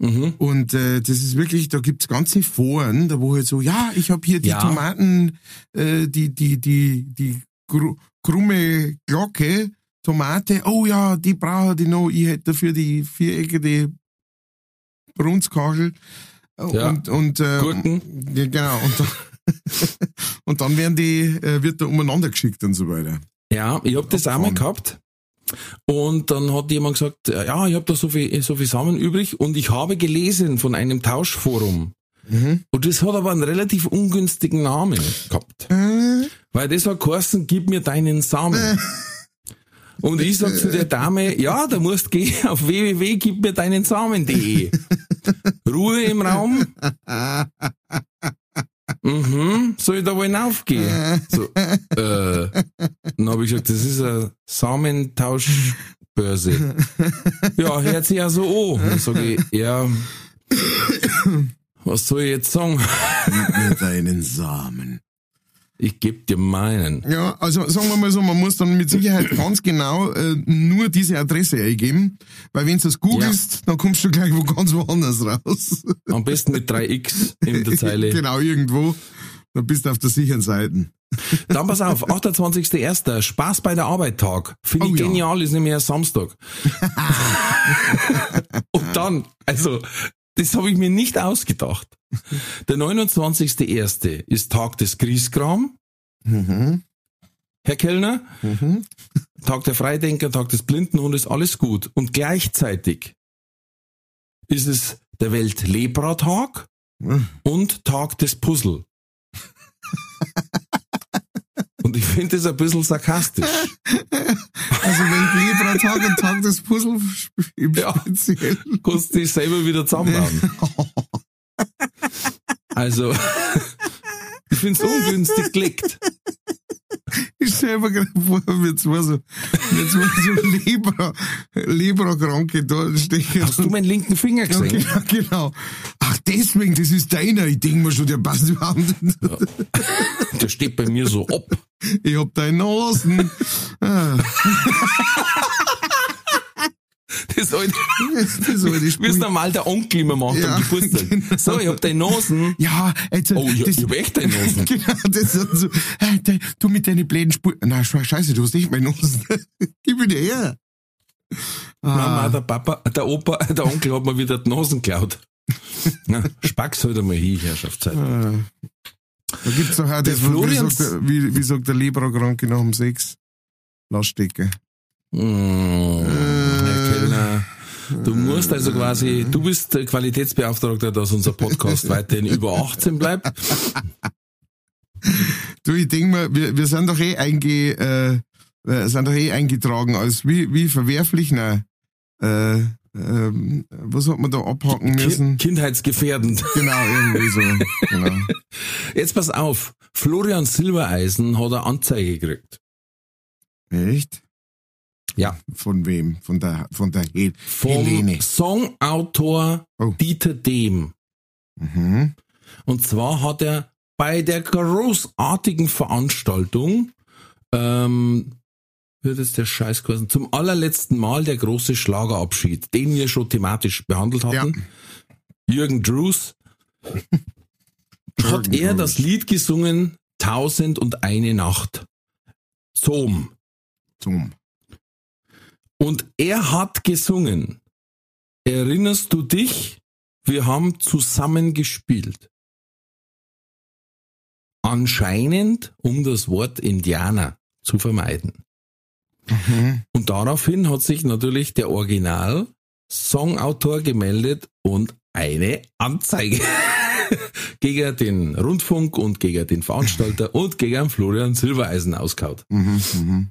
Mhm. Und äh, das ist wirklich, da gibt's ganze Foren, da wo halt so, ja, ich habe hier die Ja. Tomaten, äh, die, die, die, die gru krumme Glocke, Tomate, oh ja, die brauche ich noch, ich hätte dafür die viereckige Brunskachel. Ja. Und, und äh, Gurken. Genau. Und dann, [LAUGHS] und dann werden die, äh, wird da umeinander geschickt und so weiter. Ja, ich hab das auch mal gehabt. Und dann hat jemand gesagt, äh, ja, ich habe da so viel, so viel Samen übrig und ich habe gelesen von einem Tauschforum. Mhm. Und das hat aber einen relativ ungünstigen Namen gehabt. Äh, Weil das hat geheißen, gib mir deinen Samen. Und ich sag zu der Dame, ja, da musst gehen [LAUGHS] auf www.gibmirdeinen-samen.de. Ruhe im Raum. [LAUGHS] Mhm, soll ich da wohl hinaufgehen? So, äh, dann habe ich gesagt, das ist eine Samentauschbörse. Ja, hört sich ja so an. Dann sage ich, ja, was soll ich jetzt sagen? gib mir deinen Samen. Ich geb dir meinen. Ja, also sagen wir mal so, man muss dann mit Sicherheit [CLEARS THROAT] ganz genau äh, nur diese Adresse eingeben, weil wenn du das googelst, dann kommst du gleich wo ganz woanders raus. Am besten mit 3x in der Zeile. [LAUGHS] genau, irgendwo. Dann bist du auf der sicheren Seite. Dann pass auf, 28.01. Spaß bei der Arbeit Tag. Finde ich Oh ja. genial, ist nämlich ein Samstag. [LAUGHS] [LAUGHS] Und dann, also, das habe ich mir nicht ausgedacht. [LAUGHS] Der 29.01. ist Tag des Griesgram. Mhm. Herr Kellner, Mhm. Tag der Freidenker, Tag des Blindenhundes, alles gut. Und gleichzeitig ist es der Welt-Lebra-Tag und Tag des Puzzle. [LAUGHS] Und ich finde das ein bisschen sarkastisch. [LAUGHS] Also wenn Libra-Tag und Tag des Puzzle im Ja. Speziell. Kannst dich selber wieder zusammenbauen. [LAUGHS] Also, ich finde es ungünstig gelegt. Ich stell mir gerade vor, wie zwei so, wie zwei so Libra, Libra-Kranke da stecken. Hast du meinen linken Finger Ja, gesehen? genau, genau. Ach, deswegen, das ist deiner. Ich denke mir schon, der passt überhaupt nicht. Der steht bei mir so ab. Ich hab deine Nasen. [LAUGHS] Ah, Das alte, das alte Spiel. normal der Onkel immer macht Ja, am Geburtstag. genau. So, ich hab deine Nasen. Ja, jetzt, Oh, ich, das, ich hab echt deine Nasen. [LAUGHS] Genau, das ist so, du mit deinen bläden Spuren. Na, sche- scheiße, du hast nicht meine Nasen. [LAUGHS] Gib mir die her. Mama, Ah, der Papa, der Opa, der Onkel hat mir wieder die Nasen geklaut. Na, Spack's halt einmal hin, Herrschaftszeit. ah, Da gibt's doch auch Der das, wie, Florian- sagt der, wie, wie sagt der Leberkranke nach dem Sex? Lass stecken. Mm, Herr Kellner, du musst also quasi, du bist der Qualitätsbeauftragter, dass unser Podcast [LAUGHS] weiterhin über 18 bleibt. Du, ich denk mal, wir, wir sind doch eh einge, äh, äh, sind doch eh eingetragen als wie, wie verwerflich, nein. Äh, ähm, was hat man da abhaken müssen? Kind, kindheitsgefährdend. Genau, irgendwie so. Genau. [LAUGHS] Jetzt pass auf, Florian Silbereisen hat eine Anzeige gekriegt. Echt? Ja. Von wem? Von der, von der Hel Vom Helene. Songautor Oh. Dieter Dehm. Mhm. Und zwar hat er bei der großartigen Veranstaltung, ähm, wird es der Scheiß gewesen, zum allerletzten Mal der große Schlagerabschied, den wir schon thematisch behandelt hatten. Jürgen Drews hat er das Lied gesungen, Tausend und eine Nacht. Zum. Zum. Und er hat gesungen. Erinnerst du dich? Wir haben zusammen gespielt. Anscheinend, um das Wort Indianer zu vermeiden. Mhm. Und daraufhin hat sich natürlich der Original-Songautor gemeldet und eine Anzeige [LAUGHS] gegen den Rundfunk und gegen den Veranstalter [LAUGHS] und gegen Florian Silbereisen auskaut. Mhm. Mhm.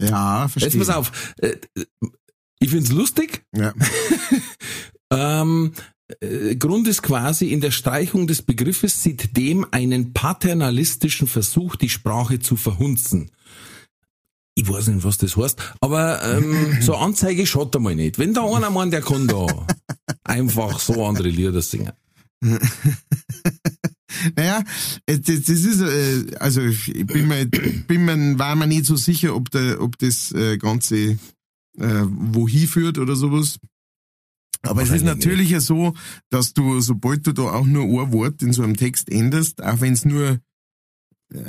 Ja, verstehe. Jetzt pass auf. äh, Ich find's lustig, Ja. [LAUGHS] Ähm, äh, Grund ist quasi in der Streichung des Begriffes sieht dem einen paternalistischen Versuch, die Sprache zu verhunzen. Ich weiß nicht, was das heißt, aber ähm, [LAUGHS] so Anzeige schaut einmal nicht. Wenn da einer meint, der kann da einfach so andere Lieder singen. [LAUGHS] Naja, äh, das, das ist, äh, also ich bin mir, bin mir, war mir nicht so sicher, ob, der, ob das äh, Ganze äh, wohin führt oder sowas. Aber es ist natürlich ja so, dass du, sobald du da auch nur ein Wort in so einem Text änderst, auch wenn es nur,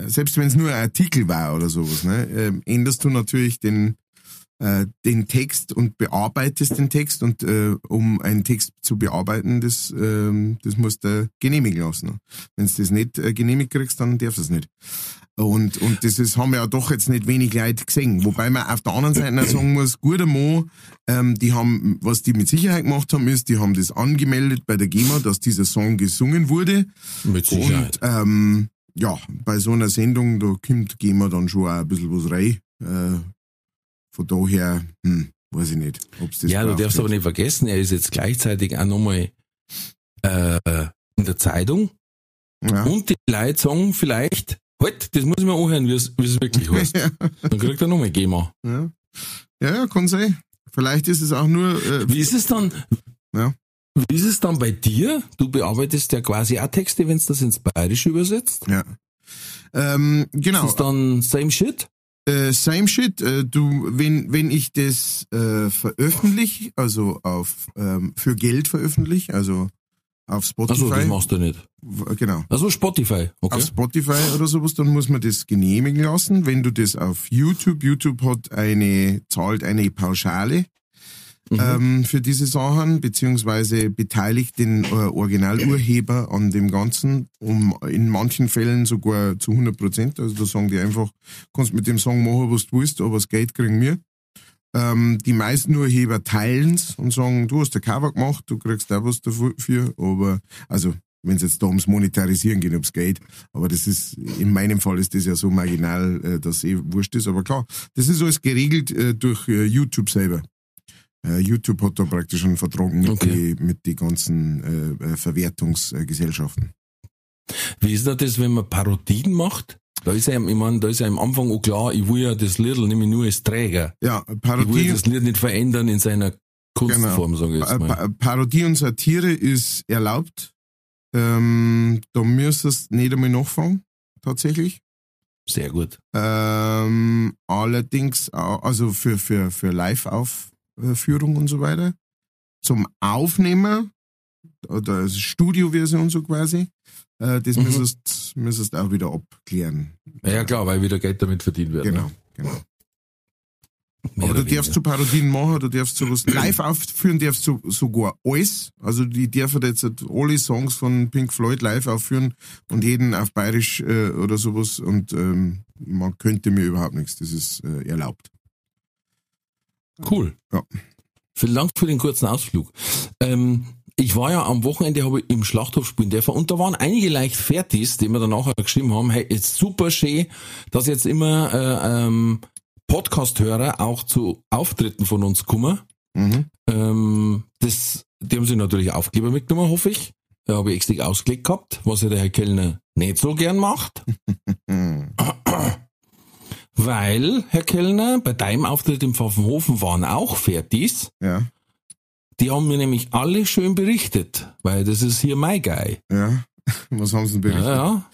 selbst wenn es nur ein Artikel war oder sowas, ne, ähm, änderst du natürlich den, äh, den Text und bearbeitest den Text und äh, um einen Text zu bearbeiten, das, ähm, das musst du genehmigen lassen. Wenn du das nicht äh, genehmigt kriegst, dann darfst du es nicht. Und, und das ist, haben ja doch jetzt nicht wenig Leute gesehen. Wobei man auf der anderen Seite auch sagen muss, guter Mo, ähm, die haben, was die mit Sicherheit gemacht haben, ist, die haben das angemeldet bei der GEMA, dass dieser Song gesungen wurde. Mit Sicherheit. Und ähm, ja, bei so einer Sendung, da kommt GEMA dann schon auch ein bisschen was rein. Äh, von daher, hm, weiß ich nicht, ob's das ja, du darfst aber nicht vergessen, er ist jetzt gleichzeitig auch nochmal äh, in der Zeitung Ja. und die Leute sagen vielleicht, halt, das muss ich mir anhören, wie es wie es wirklich [LAUGHS] heißt. Dann kriegt er nochmal GEMA. Ja. ja, ja, kann sein. Vielleicht ist es auch nur, äh, Wie ist es dann? Ja. Wie ist es dann bei dir? Du bearbeitest ja quasi auch Texte, wenn du das ins Bayerische übersetzt. ja. Ähm, Ist genau. es dann same shit? Äh, same shit. Äh, du, wenn wenn ich das äh, veröffentliche, also auf ähm, für Geld veröffentliche, also auf Spotify, Achso, das machst du nicht. genau, Also Spotify, okay. auf Spotify oder sowas, dann muss man das genehmigen lassen. Wenn du das auf YouTube, YouTube hat eine zahlt eine Pauschale Mhm. ähm, für diese Sachen, beziehungsweise beteiligt den äh, Originalurheber an dem Ganzen, um in manchen Fällen sogar zu 100 Prozent. Also da sagen die einfach, kannst mit dem Song machen, was du willst, aber das Geld kriegen wir. Ähm, die meisten Urheber teilen's und sagen, du hast der Cover gemacht, du kriegst auch was dafür, aber, also, wenn es jetzt da ums Monetarisieren geht, ums Geld, aber das ist, in meinem Fall ist das ja so marginal, äh, dass eh wurscht ist, aber klar, das ist alles geregelt äh, durch äh, YouTube selber. Äh, YouTube hat da praktisch einen Vertrag mit Okay. die, mit die ganzen äh, äh, Verwertungsgesellschaften. Wie ist das, wenn man Parodien macht? Da ist ja, ich meine, da ist ja am Anfang auch klar, ich will ja das Lied nämlich nur als Träger. Ja, Ich will Parodie, das Lied nicht verändern in seiner Kunstform, sage ich äh, jetzt mal. Pa- Parodie und Satire ist erlaubt. Ähm, da müsstest du nicht einmal nachfangen, tatsächlich. Sehr gut. Ähm, allerdings, also für, für, für Live-Aufführung und so weiter. Zum Aufnehmen, oder Studioversion so quasi, äh, das Mhm. müsstest, müsstest auch wieder abklären. Ja, klar, weil wieder Geld damit verdient wird. Genau, Ne? genau. Mehr Aber du darfst so Parodien machen, du darfst sowas live aufführen, darfst so, sogar alles. Also die dürfen jetzt alle Songs von Pink Floyd live aufführen und jeden auf Bayerisch äh, oder sowas und ähm, man könnte mir überhaupt nichts. Das ist äh, erlaubt. Cool. Ja. Vielen Dank für den kurzen Ausflug. Ähm, ich war ja am Wochenende habe ich im Schlachthof spielen dürfen und da waren einige leicht Fertis, die mir dann nachher geschrieben haben, hey, ist super schön, dass jetzt immer äh, ähm, Podcast-Hörer auch zu Auftritten von uns kommen. Mhm. Ähm, das, die haben sich natürlich Aufkleber mitgenommen, hoffe ich. Da habe ich extra ausgelegt gehabt, was ja der Herr Kellner nicht so gern macht. [LAUGHS] Weil, Herr Kellner, bei deinem Auftritt im Pfaffenhofen waren auch Fertis. Ja, Die haben mir nämlich alle schön berichtet, weil das ist hier mein Guy. ja. [LAUGHS] Was haben sie denn Ja, berichtet? ja.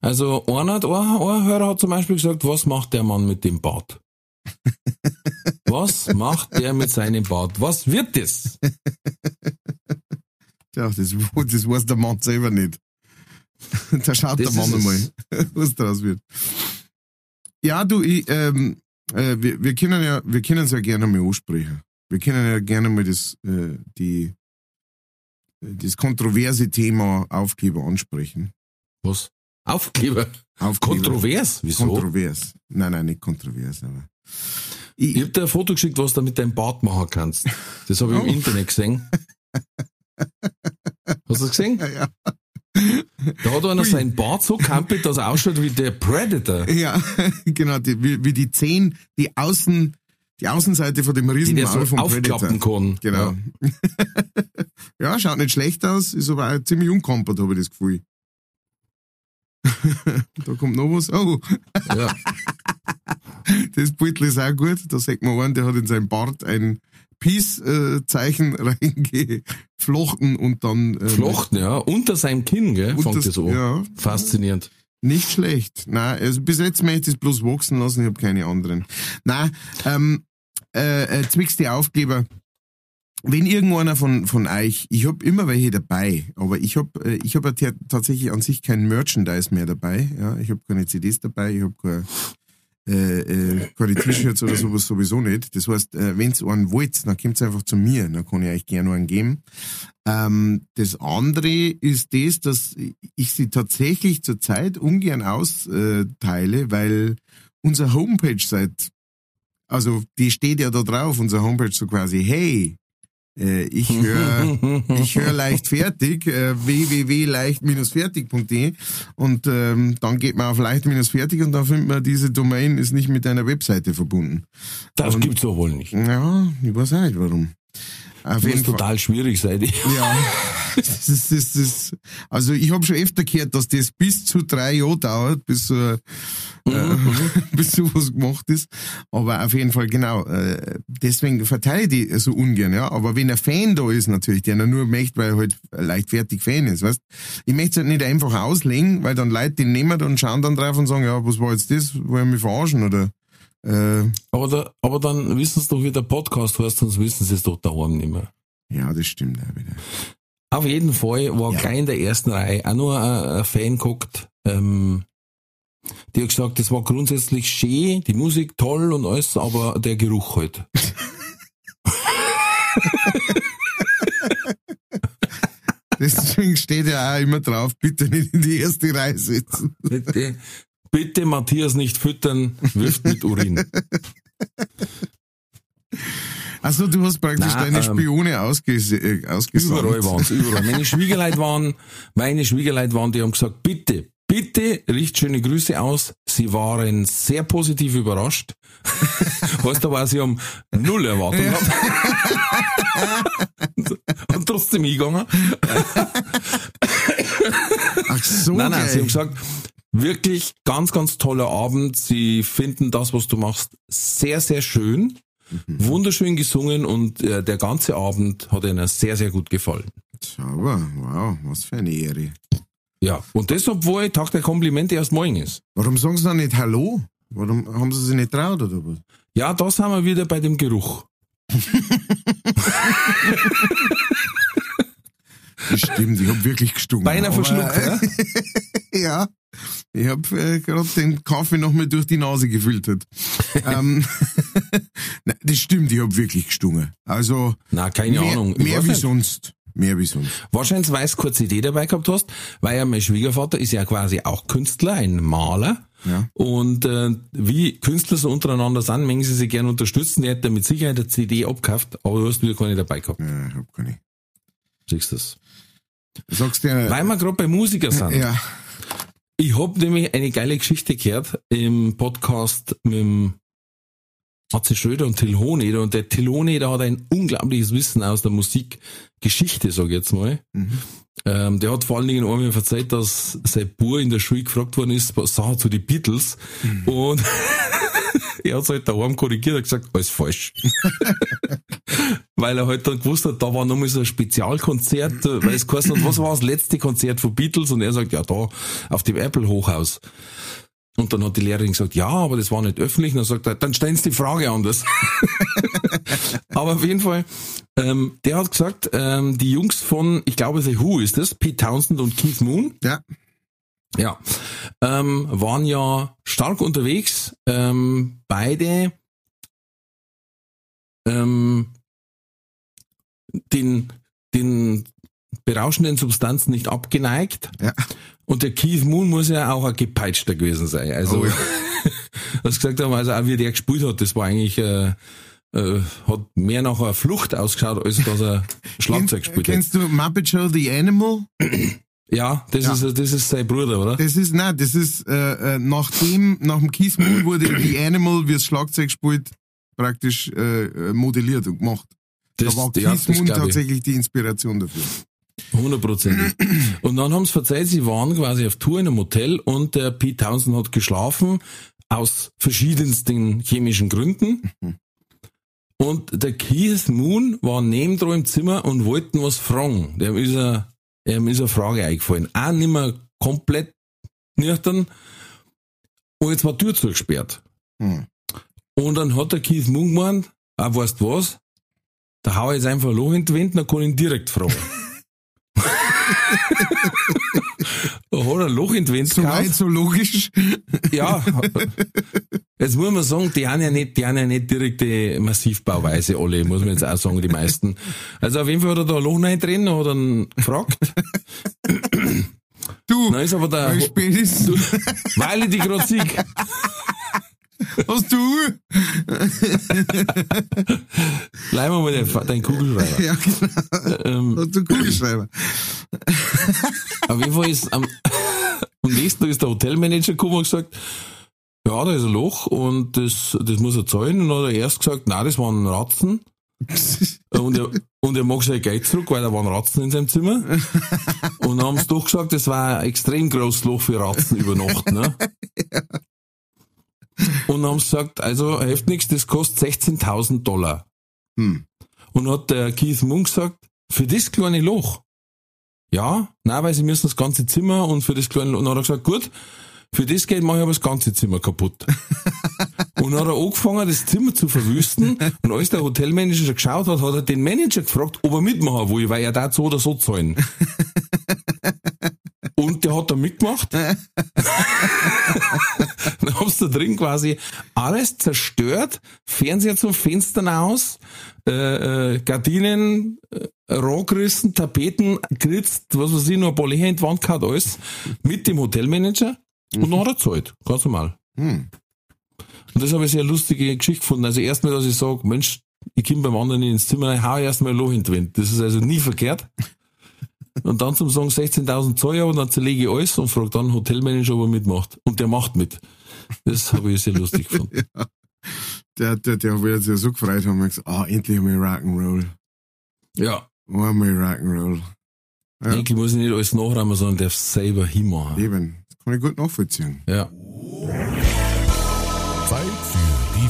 Also einer, hat- ein, ein Hörer hat zum Beispiel gesagt, was macht der Mann mit dem Bart? [LAUGHS] Was macht der mit seinem Bart? Was wird das? [LAUGHS] Ja, das, das weiß der Mann selber nicht. da schaut Das der Mann einmal, was draus wird. Ja, du, ich, ähm, äh, wir, wir können ja, wir können es ja gerne mal ansprechen. Wir können ja gerne mal das, äh, die, das kontroverse Thema Aufkleber ansprechen. Was? Aufkleber? Aufkleber. Kontrovers? Wieso? Kontrovers. Nein, nein, nicht kontrovers, aber. Ich, Ich hab dir ein Foto geschickt, was du mit deinem Bart machen kannst. Das habe ich im Oh. Internet gesehen. Hast du das gesehen? [LAUGHS] ja, ja. Da hat einer seinen Bart so kampelt, dass er ausschaut wie der Predator. Ja, genau, die, wie, wie die Zehen, die Außen, die Außenseite von dem Die der Riesenmaul so vom aufklappen Predator. kann. Genau. Ja. [LAUGHS] Ja. schaut nicht schlecht aus, ist aber auch ziemlich unkompert, habe ich das Gefühl. [LAUGHS] da kommt noch was. Oh, Ja. [LAUGHS] das Beutel ist auch gut. Da sagt man einen, der hat in seinem Bart ein Peace-Zeichen [LAUGHS] reingeflochten und dann. ähm, Flochten, ja. Unter seinem Kinn, gell? Fängt das- an. Ja, Faszinierend. Nicht schlecht. Nein, also bis jetzt möchte ich es bloß wachsen lassen, ich habe keine anderen. Nein, ähm, äh, äh, zwicks die Aufkleber. Wenn irgendeiner von, von euch, ich habe immer welche dabei, aber ich habe äh, ich hab ja tatsächlich an sich kein Merchandise mehr dabei. Ja, ich habe keine CDs dabei, ich habe keine, äh, äh, keine T-Shirts oder sowas sowieso nicht. Das heißt, äh, wenn's einen wollt, dann kommt's einfach zu mir, dann kann ich euch gerne einen geben. Ähm, das andere ist das, dass ich sie tatsächlich zurzeit ungern austeile, weil unsere Homepage seit, also die steht ja da drauf, unsere Homepage so quasi, hey, ich höre [LAUGHS] ich höre leicht fertig, äh, www.leicht-fertig.de und ähm, dann geht man auf leicht-fertig und dann findet man, diese Domain ist nicht mit einer Webseite verbunden. Das Und- gibt's doch wohl nicht. Ja, ich weiß auch nicht warum. Auf Das muss Fall. total schwierig sein. Ja, [LAUGHS] das ist, das ist, also ich habe schon öfter gehört, dass das bis zu drei Jahre dauert, bis äh, [LAUGHS] bis sowas gemacht ist. Aber auf jeden Fall genau. Äh, deswegen verteile ich die so ungern, ja. Aber wenn ein Fan da ist natürlich, der nur möchte, weil er halt leichtfertig Fan ist, weißt? Ich möchte es halt nicht einfach auslegen, weil dann Leute den nehmen und schauen dann drauf und sagen, ja, was war jetzt das? Wollen mich verarschen oder? Äh, Aber, da, aber dann wissen sie doch, wie der Podcast heißt, sonst wissen sie es doch daheim nicht mehr. ja, das stimmt auch wieder. Auf jeden Fall war Ja. gleich in der ersten Reihe auch nur ein, ein Fan geguckt. Ähm, die hat gesagt, das war grundsätzlich schön, die Musik toll und alles, aber der Geruch halt. [LAUGHS] Deswegen steht ja auch immer drauf, bitte nicht in die erste Reihe sitzen. Bitte, bitte Matthias nicht füttern, wirft mit Urin. Also du hast praktisch Na, deine ähm, Spione ausges äh, ausgesandt. Überall waren's, überall. Meine Schwiegerleute waren, meine Schwiegerleute waren, die haben gesagt, bitte, bitte richt schöne Grüße aus. Sie waren sehr positiv überrascht. [LAUGHS] weißt du, aber sie haben null Erwartung gehabt. Und trotzdem hingegangen. Ach so, Nein, nein, sie haben geil. gesagt, wirklich ganz, ganz toller Abend. Sie finden das, was du machst, sehr, sehr schön. Mhm. Wunderschön gesungen und äh, der ganze Abend hat ihnen sehr, sehr gut gefallen. Sauber, wow, was für eine Ehre. Ja, und das, obwohl Tag der Komplimente erst morgen ist. Warum sagen sie dann nicht Hallo? Warum haben sie sich nicht traut oder was? Ja, da sind wir wieder bei dem Geruch. Das stimmt, ich hab wirklich gestunken. Beinahe verschluckt, ja? [LAUGHS] ja. Ich habe äh, gerade den Kaffee noch mal durch die Nase gefiltert. [LAUGHS] ähm, [LAUGHS] Nein, das stimmt, ich habe wirklich gestungen. Also Na, keine mehr, Ahnung. Ich mehr wie nicht. sonst. Mehr wie sonst. Wahrscheinlich, weil du kurz Idee dabei gehabt hast, weil ja mein Schwiegervater ist ja quasi auch Künstler, ein Maler. Ja. Und äh, wie Künstler so untereinander sind, mengen sie sich gerne unterstützen. Der hätte mit Sicherheit eine CD abgekauft, aber du hast wieder keine dabei gehabt. Ja, ich hab keine. Siehst du das? Sagst du ja, Weil wir gerade bei Musiker sind. ja, Ich hab nämlich eine geile Geschichte gehört im Podcast mit dem AC Schröder und Till Hohneder. Und der Till Hohneder hat ein unglaubliches Wissen aus der Musikgeschichte, sag ich jetzt mal. Ähm, der hat vor allen Dingen einmal verzeiht, dass sein Bub in der Schule gefragt worden ist, was Sachen zu den Beatles. Und [LAUGHS] er hat halt daheim korrigiert und gesagt, alles falsch. [LAUGHS] weil er halt dann gewusst hat, da war nochmal so ein Spezialkonzert, äh, weil es hat, was war das letzte Konzert von Beatles? Und er sagt, ja, da, auf dem Apple Hochhaus. Und dann hat die Lehrerin gesagt, ja, aber das war nicht öffentlich. Und dann sagt er, dann stellen Sie die Frage anders. [LAUGHS] aber auf jeden Fall, ähm, der hat gesagt, ähm, die Jungs von, ich glaube, The Who ist das, Pete Townsend und Keith Moon, ja, ja, ähm, waren ja stark unterwegs, ähm, beide ähm, den, den berauschenden Substanzen nicht abgeneigt. ja. Und der Keith Moon muss ja auch ein gepeitschter gewesen sein. Also, Oh ja. [LAUGHS] was gesagt haben, also auch wie der gespielt hat, das war eigentlich, äh, äh, hat mehr nach einer Flucht ausgeschaut, als dass er [LAUGHS] Schlagzeug gespielt hat. Kennst du Muppet Show The Animal? [CLEARS THROAT] Ja, das Ja. ist, das ist sein Bruder, oder? Das ist, nein, das ist, äh, äh, nach dem, nach dem Keith Moon wurde The Animal, wie das Schlagzeug spielt, praktisch äh, äh, modelliert und gemacht. Das, da war ja, Keith das Moon tatsächlich die Inspiration dafür. Hundertprozentig. [CLEARS THROAT] Und dann haben sie verzeiht, sie waren quasi auf Tour in einem Hotel und der Pete Townsend hat geschlafen aus verschiedensten chemischen Gründen. Und der Keith Moon war nebendran im Zimmer und wollten was fragen. Dem ist ihm ist eine Frage eingefallen. Auch nicht mehr komplett nüchtern. Und jetzt war die Tür zugesperrt. Hm. Und dann hat der Keith Moon gemeint, ah, weißt du was? Da hau ich jetzt einfach ein Loch in die Wand, dann kann ich ihn direkt fragen. [LAUGHS] da hat er ein Loch in Wand So weit, gekauft. so logisch. Ja. Jetzt muss man sagen, die haben ja nicht, die haben ja nicht direkte Massivbauweise alle, muss man jetzt auch sagen, die meisten. Also auf jeden Fall hat er da ein Loch rein drin, hat dann gefragt. Du, Dann ist aber der, ist du, weil ich die gerade sieg. Hast du? Leih mir mal den, deinen Kugelschreiber. Ja, genau. Ähm, Hast du Kugelschreiber? Auf jeden Fall ist am, am nächsten Tag ist der Hotelmanager gekommen und gesagt, ja, da ist ein Loch und das, das muss er zahlen. Und dann hat er erst gesagt, nein, das waren Ratzen. Und er, und er mag sein Geld zurück, weil da waren Ratzen in seinem Zimmer. Und dann haben sie doch gesagt, das war ein extrem großes Loch für Ratzen über Nacht. Ne? [LAUGHS] Und haben gesagt, also hilft nichts, das kostet 16.000 Dollar. Hm. Und hat der Keith Moon gesagt, für das kleine Loch. Ja, nein, weil sie müssen das ganze Zimmer und für das kleine Loch. Und dann hat er gesagt, gut, für das Geld mache ich aber das ganze Zimmer kaputt. [LAUGHS] und dann hat er angefangen, das Zimmer zu verwüsten. Und als der Hotelmanager geschaut hat, hat er den Manager gefragt, ob er mitmachen will, weil er da so oder so zahlen. [LAUGHS] Und der hat da mitgemacht. dann haben sie da drin quasi alles zerstört, Fernseher zum Fenster aus, äh, äh, Gardinen, äh, Rohrgerissen, Tapeten, geritzt, was weiß ich, noch ein paar Löcher in die Wand gehabt, alles, mit dem Hotelmanager. Und dann hat er gezahlt, ganz normal. Hm. Und das habe ich sehr lustige Geschichte gefunden. Also erstmal, dass ich sage, Mensch, ich komme beim anderen ins Zimmer rein, hau erstmal ein Loch in die Wand. Das ist also nie verkehrt. Und dann zum Sagen 16.000 Zoll, und dann zerlege ich alles und frage dann den Hotelmanager, ob er mitmacht. Und der macht mit. Das habe ich sehr lustig gefunden. [LAUGHS] Der, der, der wird sich ja so gefreut haben und gesagt, ah, endlich einmal Rock'n'Roll. Ja, Einmal Rock'n'Roll. Ja. eigentlich muss ich nicht alles nachräumen, sondern darf selber hinmachen. Eben. Das kann ich gut nachvollziehen. Ja. Zeit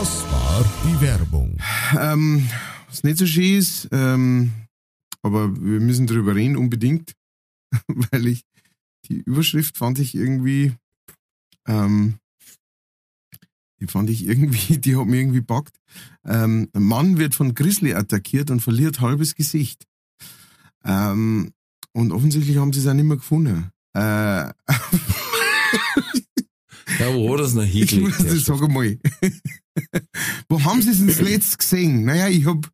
Das war die Werbung. Ähm, was nicht so schön ist, ähm, aber wir müssen drüber reden unbedingt, [LAUGHS] weil ich die Überschrift fand ich irgendwie, ähm, die fand ich irgendwie, [LAUGHS] die hat mir irgendwie packt. Ähm, ein Mann wird von Grizzly attackiert und verliert halbes Gesicht. Ähm, und offensichtlich haben sie es auch nicht mehr gefunden. Äh, [LAUGHS] Ja, wo hat das noch ich muss hingelegt? das sagen mal. Wo haben sie es denn zuletzt gesehen? Naja, ich hab,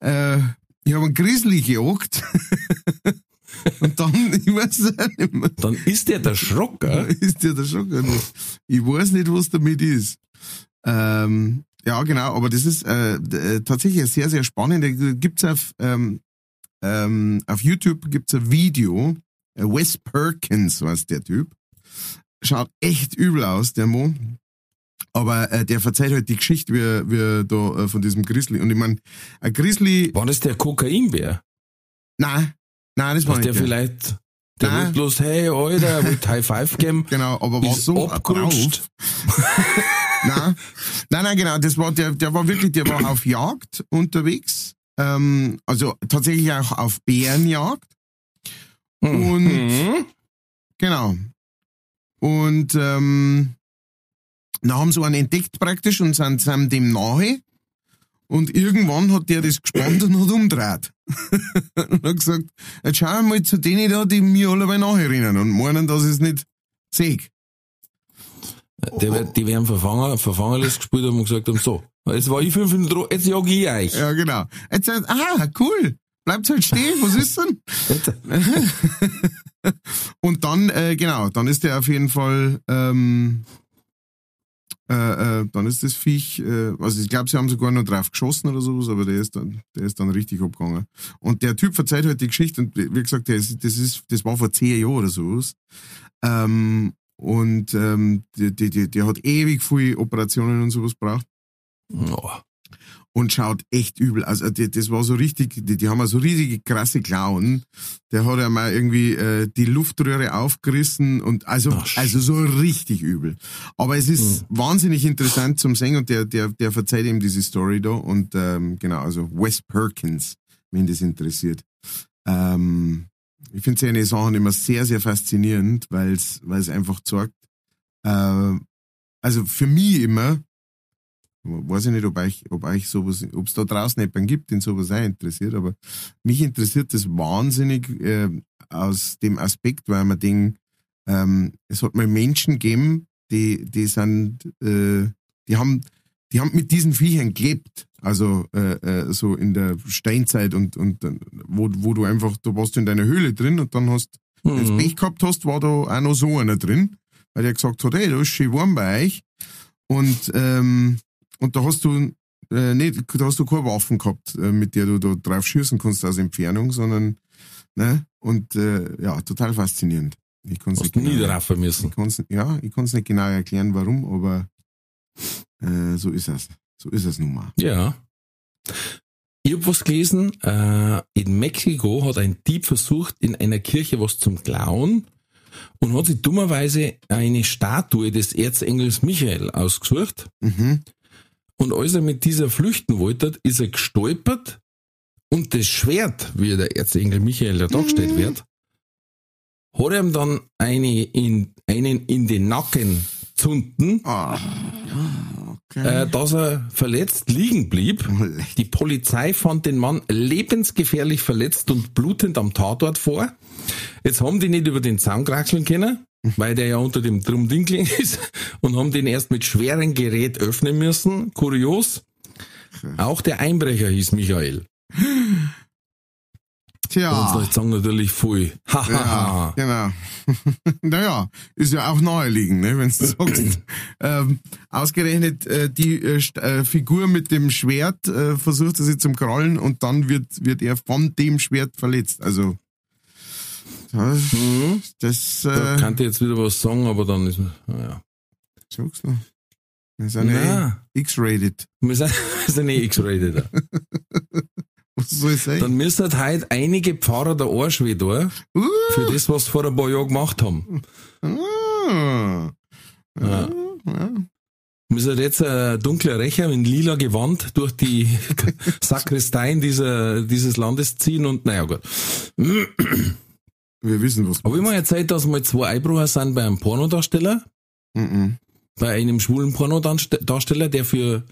äh, ich hab einen Grizzly gejagt. [LAUGHS] und dann, ich weiß auch nicht mehr. Dann ist der der Schrock, Da gell? ist der gar nicht. Ich weiß nicht, was damit ist. Ähm, ja, genau, aber das ist äh, äh, tatsächlich sehr, sehr spannend. Da gibt's auf, ähm, ähm, auf YouTube gibt's ein Video. Äh, Wes Perkins war der Typ. Schaut echt übel aus, der Mann. Aber äh, der verzeiht halt die Geschichte, wie, wie da äh, von diesem Grizzly. Und ich mein, ein Grizzly. War das der Kokainbär? Nein, nein, das war nicht der vielleicht, der Nein. wird bloß, hey, Alter, mit High Five geben. [LAUGHS] Genau, aber war so abgerutscht. [LAUGHS] nein, nein, nein, genau. Das war der, der war wirklich, der war auf Jagd unterwegs. Ähm, also tatsächlich auch auf Bärenjagd. Und Mhm. genau. Und ähm, dann haben sie einen entdeckt praktisch und sind, sind dem nahe. Und irgendwann hat der das gespannt und hat umdreht. [LAUGHS] und hat gesagt, jetzt schau mal zu denen da, die mir alle nachher rennen und meinen, dass ich es nicht sehe. Die werden verfangen, verfangenlos gespielt haben und gesagt haben, so, jetzt war ich fünf Minuten jetzt jag ich euch. Ja, genau. Jetzt sagt, aha, cool. Bleibt halt stehen, was ist denn? [LAUGHS] Und dann, äh, genau, dann ist der auf jeden Fall, ähm, äh, äh, dann ist das Viech, äh, also ich glaube, sie haben sogar noch drauf geschossen oder sowas, aber der ist dann, der ist dann richtig abgegangen. Und der Typ verzeiht halt die Geschichte und wie gesagt, ist, das ist, das war vor zehn Jahren oder sowas. Ähm, und ähm, der, der, der hat ewig viele Operationen und sowas braucht. oh, und schaut echt übel. Also die, das war so richtig, die, die haben ja so riesige krasse Klauen. Der hat ja mal irgendwie äh, die Luftröhre aufgerissen und also Ach, also so richtig übel. Aber es ist wahnsinnig interessant zum Singen und der der der verzeiht ihm diese Story da und ähm, genau also Wes Perkins, wenn das interessiert. Ähm, ich finde seine Sachen immer sehr sehr faszinierend, weil es weil es einfach zeigt. Äh, also für mich immer weiß ich nicht, ob euch, ob euch sowas, ob es da draußen jemanden gibt, den sowas auch interessiert, aber mich interessiert das wahnsinnig äh, aus dem Aspekt, weil man denkt, ähm, es hat mal Menschen gegeben, die, die sind, äh, die haben, die haben mit diesen Viechern gelebt. Also äh, äh, so in der Steinzeit und, und wo, wo du einfach, da warst du in deiner Höhle drin und dann hast, wenn du Mhm. Pech gehabt hast, war da auch noch so einer drin, weil der gesagt hat, hey, da ist schön warm bei euch. Und, ähm, und da hast du äh, nicht, da hast du keine Waffen gehabt, äh, mit der du da drauf schießen kannst aus Entfernung, sondern ne? Und äh, ja, total faszinierend. Ich kann's Hast nicht genau- niederraffen müssen. ich kann's, ja, ich kann es nicht genau erklären, warum, aber äh, so ist es. So ist es nun mal. Ja. Ich hab was gelesen, äh, in Mexiko hat ein Dieb versucht, in einer Kirche was zum klauen und hat sich dummerweise eine Statue des Erzengels Michael ausgesucht. Mhm. Und als er mit dieser flüchten wollte, ist er gestolpert und das Schwert, wie der Erzengel Michael da dargestellt wird, hat ihm dann eine in, einen in den Nacken zunden, Ah, okay. äh, dass er verletzt liegen blieb. Die Polizei fand den Mann lebensgefährlich verletzt und blutend am Tatort vor. Jetzt haben die nicht über den Zaun kraxeln können, weil der ja unter dem Drumdinkling [LAUGHS] ist, und haben den erst mit schwerem Gerät öffnen müssen. Kurios. Auch der Einbrecher hieß Michael. Und Tja. Leute sagen natürlich voll. Ja, genau. [LAUGHS] naja, ist ja auch naheliegend, ne, wenn du sagst. [LAUGHS] ähm, ausgerechnet äh, die äh, äh, Figur mit dem Schwert äh, versucht er sich zum Krallen und dann wird, wird er von dem Schwert verletzt. Also das, Mhm. das Da äh, kann ich jetzt wieder was sagen, aber dann ist, naja. sag's noch. Wir sind ja eh X-rated. wir sind, [LAUGHS] wir sind eh X-rated. [LAUGHS] Was soll ich sagen? dann müssen halt einige Pfarrer der Arsch weh tun, Uh, für das, was sie vor ein paar Jahren gemacht haben. ah. Ja. Ja. Müssen jetzt ein dunkler Rächer in lila Gewand durch die [LAUGHS] Sakristeien dieser, dieses Landes ziehen und naja gut. Wir wissen, was ich mal erzählt, dass mal zwei Einbrucher sind bei einem Pornodarsteller? Mhm. bei einem schwulen Pornodarsteller, der für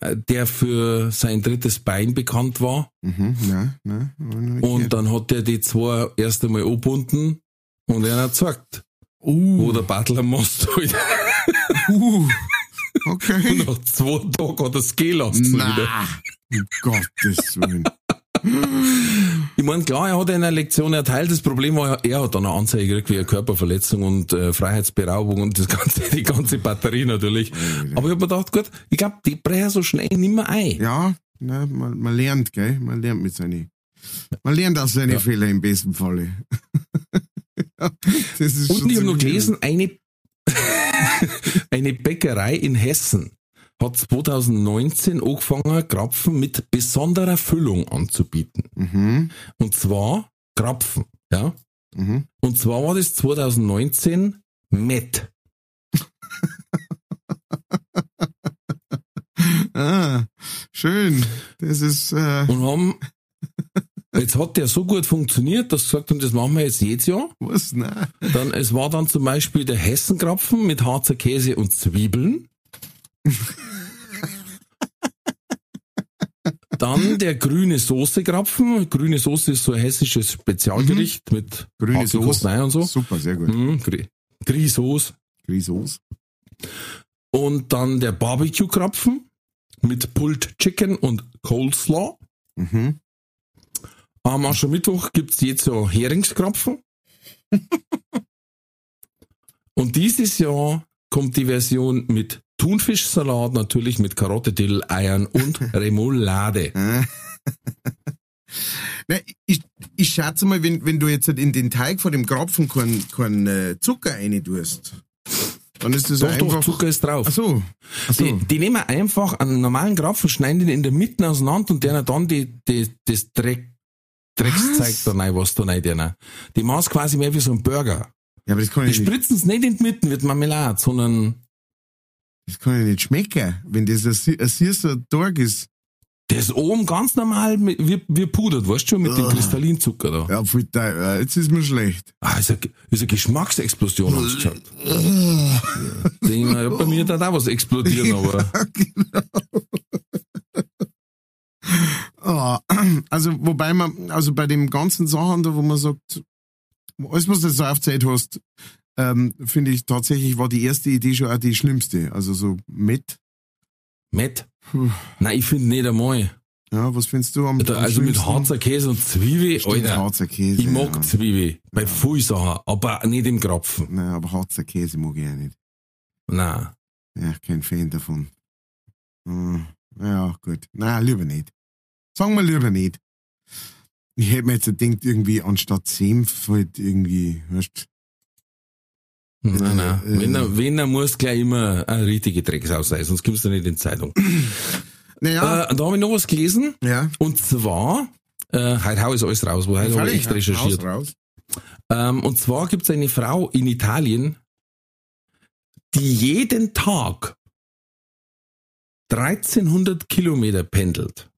äh, der für sein drittes Bein bekannt war. Mhm. Nein, nein. nein, Und dann hat er die zwei erst einmal angebunden und er hat gesagt, wo uh, der Butler Most halt. [LAUGHS] uh, [LAUGHS] okay. Und nach zwei Tagen hat er es gehen lassen. wieder. Na, um Gottes Willen. Ich meine, klar, er hat in einer Lektion erteilt. Das Problem war, er hat dann eine Anzeige gekriegt wie eine Körperverletzung und äh, Freiheitsberaubung und das [LAUGHS] ganze, die ganze Batterie natürlich. Aber ich hab mir gedacht, gut, ich glaube, die brechen so schnell nicht mehr ein. Ja, ne, man, man lernt, gell? Man lernt mit seinen. Man lernt aus seinen Ja. Fehlern im besten Falle. [LAUGHS] Ja, Und ich habe noch gelesen, eine, [LAUGHS] eine Bäckerei in Hessen hat 2019 angefangen, Krapfen mit besonderer Füllung anzubieten. Mhm, Und zwar Krapfen, ja. mhm. Und zwar war das 2019 Met. [LAUGHS] Ah, schön. Das ist, äh, Und haben, [LAUGHS] jetzt hat der so gut funktioniert, dass gesagt haben, das machen wir jetzt jedes Jahr. was? Nein. Dann, es war dann zum Beispiel der Hessenkrapfen mit Harzer Käse und Zwiebeln. [LAUGHS] Dann der grüne Soßekrapfen. Grüne Soße ist so ein hessisches Spezialgericht mit Grüne Soße. und so. Super, sehr gut. Mhm, Gri- Grisauce. Grisos. Und dann der Barbecue-Krapfen mit Pulled Chicken und Coleslaw. Mhm. Am Aschermittwoch gibt's jetzt so Heringskrapfen. [LAUGHS] Und dieses Jahr kommt die Version mit Thunfischsalat, natürlich mit Karotte, Dill, Eiern und [LAUGHS] Remoulade. [LAUGHS] Na, ich, ich schätze mal, wenn, wenn du jetzt halt in den Teig von dem Krapfen keinen kein, äh, Zucker rein tust, dann ist das Doch, einfach. doch, Zucker ist drauf. Ach so. Ach so. Die, die nehmen einfach einen normalen Krapfen, schneiden den in der Mitte auseinander und denen dann die, die, das Dreck, Dreckszeug da rein, was da rein denen. Die machen es quasi mehr wie so ein Burger. ja, aber das kann Die ich nicht, spritzen es nicht in die Mitte mit Marmelade, sondern das kann ich nicht schmecken, wenn das ein, süßer Tag ist. das oben ganz normal mit, wie, wie pudert, weißt du schon, mit dem Ugh. Kristallinzucker da. Ja, voll Jetzt ist mir schlecht. Ah, ist eine, ist eine Geschmacksexplosion, haben sie gesagt. Denk [LAUGHS] mal, ja, bei mir da auch was explodieren, aber [LAUGHS] Ah, also, wobei man, also bei dem ganzen Sachen da, wo man sagt, alles, was du so aufgezählt hast, ähm, finde ich tatsächlich war die erste Idee schon auch die schlimmste. Also so mit. Matt. Puh. Nein, ich finde nicht einmal. Ja, was findest du am, am also mit? Harzer Käse und Zwiebel, Stimmt, Alter. Harzer Käse. Ich mag ja. Zwiebel. Bei viel Sachen, aber nicht im Krapfen. Nein, aber Harzer Käse mag ich auch nicht. Nein. Ja, kein Fan davon. Hm, ja, gut. Nein, lieber nicht. Sagen wir lieber nicht. Ich hätte mir jetzt gedacht, irgendwie anstatt Senf halt irgendwie, weißt Nein, nein. Äh, wenn, er, wenn er muss gleich immer eine richtige Drecksau sein, sonst kommst du nicht in die Zeitung. [CLEARS THROAT] Naja, Äh, da habe ich noch was gelesen. ja. Und zwar, äh, heute hau ich alles raus, wo heute habe ich echt recherchiert. Raus, raus. Ähm, und zwar gibt es eine Frau in Italien, die jeden Tag 1300 Kilometer pendelt.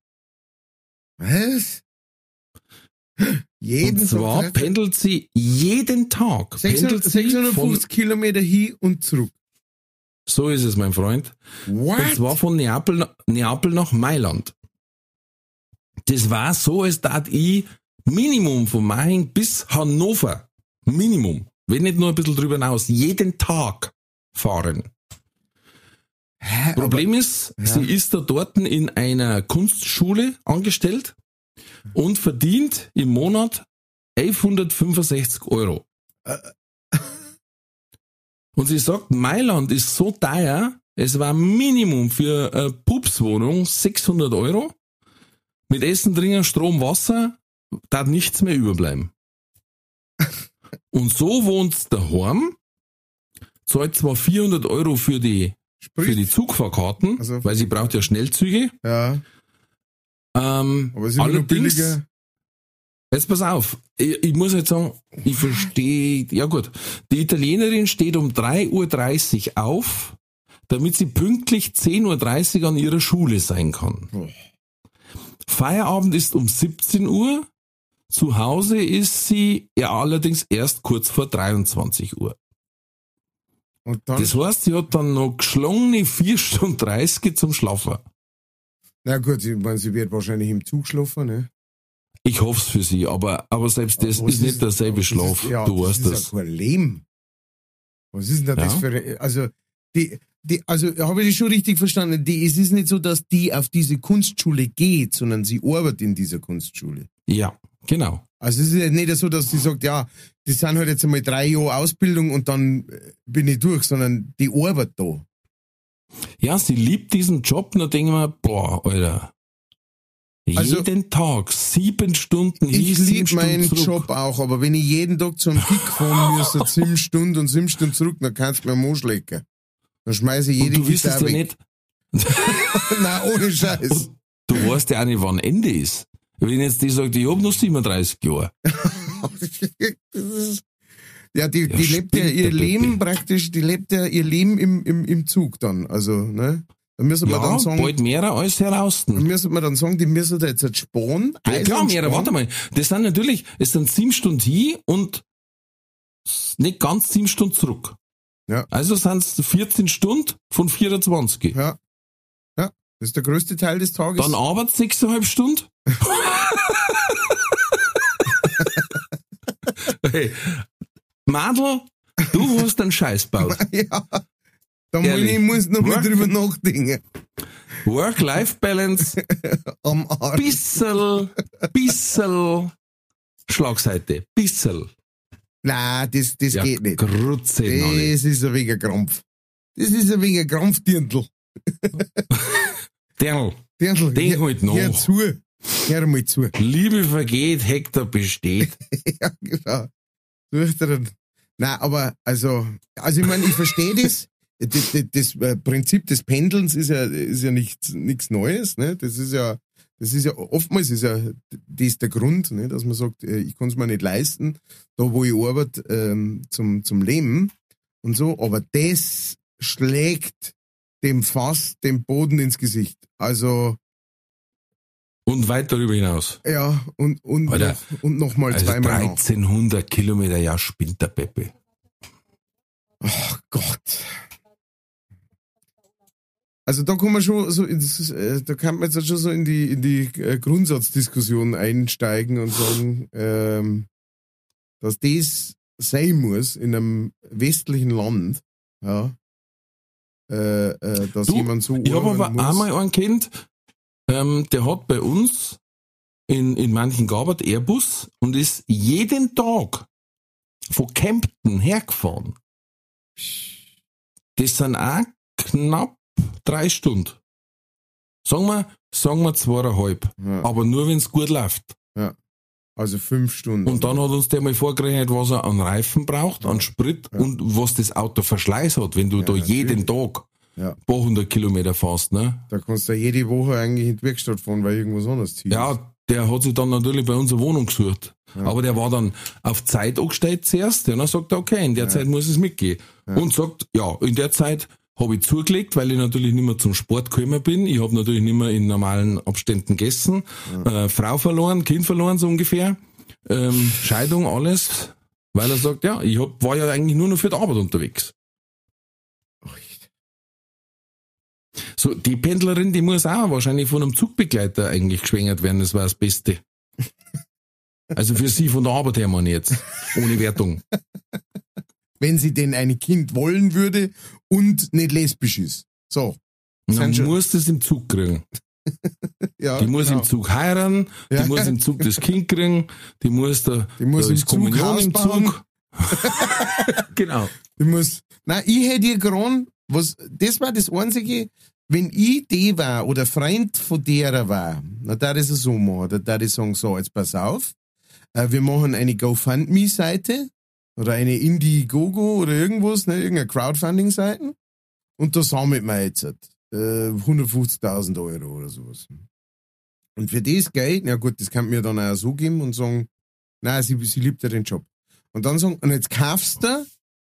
Was? Jeden und zwar Tag pendelt sie jeden Tag. Pendelt 600, sie 650 Kilometer hin und zurück. So ist es, mein Freund. What? Und zwar von Neapel, Neapel nach Mailand. Das war so, als tat ich Minimum von Main bis Hannover. Minimum. Wenn nicht nur ein bisschen drüber hinaus. Jeden Tag fahren. Hä, Problem ist, ja. sie ist da dort in einer Kunstschule angestellt und verdient im Monat 1165 Euro. Und sie sagt, Mailand ist so teuer, es war Minimum für eine Pupswohnung 600 Euro. Mit Essen, Trinken, Strom, Wasser, da nichts mehr überbleiben. Und so wohnt daheim, zahlt zwar 400 Euro für die für die Zugfahrkarten, Also- weil sie braucht ja Schnellzüge. ja. Ähm, Aber noch allerdings, billiger. jetzt pass auf, ich, ich muss jetzt sagen, ich verstehe, ja gut, die Italienerin steht um 3.30 Uhr auf, damit sie pünktlich 10.30 Uhr an ihrer Schule sein kann. Oh. Feierabend ist um 17 Uhr, zu Hause ist sie ja allerdings erst kurz vor 23 Uhr. Das heißt, sie hat dann noch geschlungene 4 Stunden 30 zum Schlafen. Na gut, ich meine, sie wird wahrscheinlich im Zug schlafen, ne? Ich hoffe es für sie, aber, aber selbst das Was ist nicht derselbe Schlaf. Ist, ja, du das weißt ist das. ja kein Leben. Was ist denn das Ja. für, also, die, die, also, habe ich das schon richtig verstanden? Die, es ist nicht so, dass die auf diese Kunstschule geht, sondern sie arbeitet in dieser Kunstschule. Ja, genau. Also es ist ja nicht so, dass sie sagt, ja, das sind halt jetzt einmal drei Jahre Ausbildung und dann äh, bin ich durch, sondern die arbeitet da. Ja, sie liebt diesen Job, und da denken wir, boah, Alter. Also- jeden Tag sieben Stunden Ich liebe Stunden meinen zurück. Job auch, aber wenn ich jeden Tag zum Kick fahren [LAUGHS] müsste, sieben Stunden und sieben Stunden zurück, dann kannst du mir am Arsch lecken. Dann schmeiße ich Und jede du wüsstest Gitarre ja nicht, [LAUGHS] Nein, ohne Scheiß. Und du weißt ja auch nicht, wann Ende ist. Wenn jetzt die sagt, ich hab noch 37 Jahre. [LAUGHS] Das ist, ja, die, Ja, die lebt ja ihr. Leben praktisch, die lebt ja ihr Leben im, im, im Zug dann. Also, ne? Da müssen wir Ja, dann sagen, bald mehrer als heraus. da müssen wir dann sagen, die müssen da jetzt halt sparen. Ja, klar, sparen. warte mal. Das sind natürlich, es sind sieben Stunden hin und nicht ganz sieben Stunden zurück. Ja. Also sind es 14 Stunden von 24. Ja. Ja, das ist der größte Teil des Tages. Dann arbeitet sechseinhalb Stunden. [LAUGHS] hey, Madel, du hast einen Scheiß gebaut. [LAUGHS] ja. Da muss ich muss noch mal drüber nachdenken. Work-Life-Balance, [LAUGHS] Am Arsch. bissel, bissel Schlagseite, bissel. Nein, das, das Ja, geht nicht. Grutze. Das ist ein wenig ein Krampf. Das ist ein wenig ein Krampfdirndl. Derl, Dirndl. Denk hör- halt nach. Hör zu. Hör mal zu. Liebe vergeht, Hektar besteht. [LAUGHS] ja, genau. Einen. Nein, aber also, also ich meine, ich verstehe das. Das, das, das äh, Prinzip des Pendelns ist ja, ist ja nichts, nichts Neues, ne? Das ist ja, das ist ja, oftmals ist ja, das ist der Grund, ne? dass man sagt, äh, ich kann es mir nicht leisten, da wo ich arbeite, ähm, zum, zum Leben und so, aber das schlägt dem Fass den Boden ins Gesicht. Also, Und weit darüber hinaus. ja, und, und, Alter, noch, und noch mal Also zweimal nach. 1300 Kilometer, ja, spinnt der Peppe. Ach Gott. Also da kann man schon so, äh, da kann man jetzt schon so in die in die äh, Grundsatzdiskussion einsteigen und sagen, ähm, dass das sein muss in einem westlichen Land, ja, äh, äh, dass Du, jemand so Ich habe aber muss. einmal einen Kind, ähm, der hat bei uns in, in manchen gearbeitet, Airbus, und ist jeden Tag von Kempten hergefahren. Das sind auch knapp drei Stunden. Sagen wir, sagen wir zweieinhalb. ja, Aber nur wenn es gut läuft. also fünf Stunden. Und dann hat uns der mal vorgerechnet, was er an Reifen braucht, an Sprit Ja. und was das Auto Verschleiß hat, wenn du Ja, da jeden Tag Ja. ein paar hundert Kilometer fährst, ne? da kannst du ja jede Woche eigentlich in die Werkstatt fahren, weil irgendwas anderes zieht. Ja, der hat sich dann natürlich bei uns eine Wohnung gesucht. Ja. Aber der war dann auf Zeit angestellt zuerst. Und dann sagt er, okay, in der Zeit muss es mitgehen. Und sagt, ja, in der Zeit habe ich zugelegt, weil ich natürlich nicht mehr zum Sport gekommen bin. Ich habe natürlich nicht mehr in normalen Abständen gegessen. Äh, Frau verloren, Kind verloren, so ungefähr. Ähm, Scheidung, alles. Weil er sagt, ja, ich hab, war ja eigentlich nur noch für die Arbeit unterwegs. So, die Pendlerin, die muss auch wahrscheinlich von einem Zugbegleiter eigentlich geschwängert werden, das war das Beste. Also für sie von der Arbeit her, ich jetzt. Ohne Wertung. Wenn sie denn ein Kind wollen würde und nicht lesbisch ist. So. Und dann muss das im Zug kriegen. [LAUGHS] Ja, Die muss genau. im Zug heiraten, die Ja. muss im Zug das Kind kriegen, die muss da, Die muss da im Kommunion im. Zug. [LAUGHS] genau. Ich muss, na, ich hätte ihr gern, was, das war das einzige, wenn ich die war oder Freund von derer war, na, da ist es so machen, da da ich sagen, so, jetzt pass auf, äh, wir machen eine GoFundMe-Seite oder eine Indiegogo oder irgendwas, ne, irgendeine Crowdfunding-Seite und da sammelt man jetzt äh, 150.000 Euro oder sowas. Und für das Geld, na gut, das kann mir dann auch so geben und sagen, nein, sie, sie liebt ja den Job. Und dann sagen, und jetzt kaufst du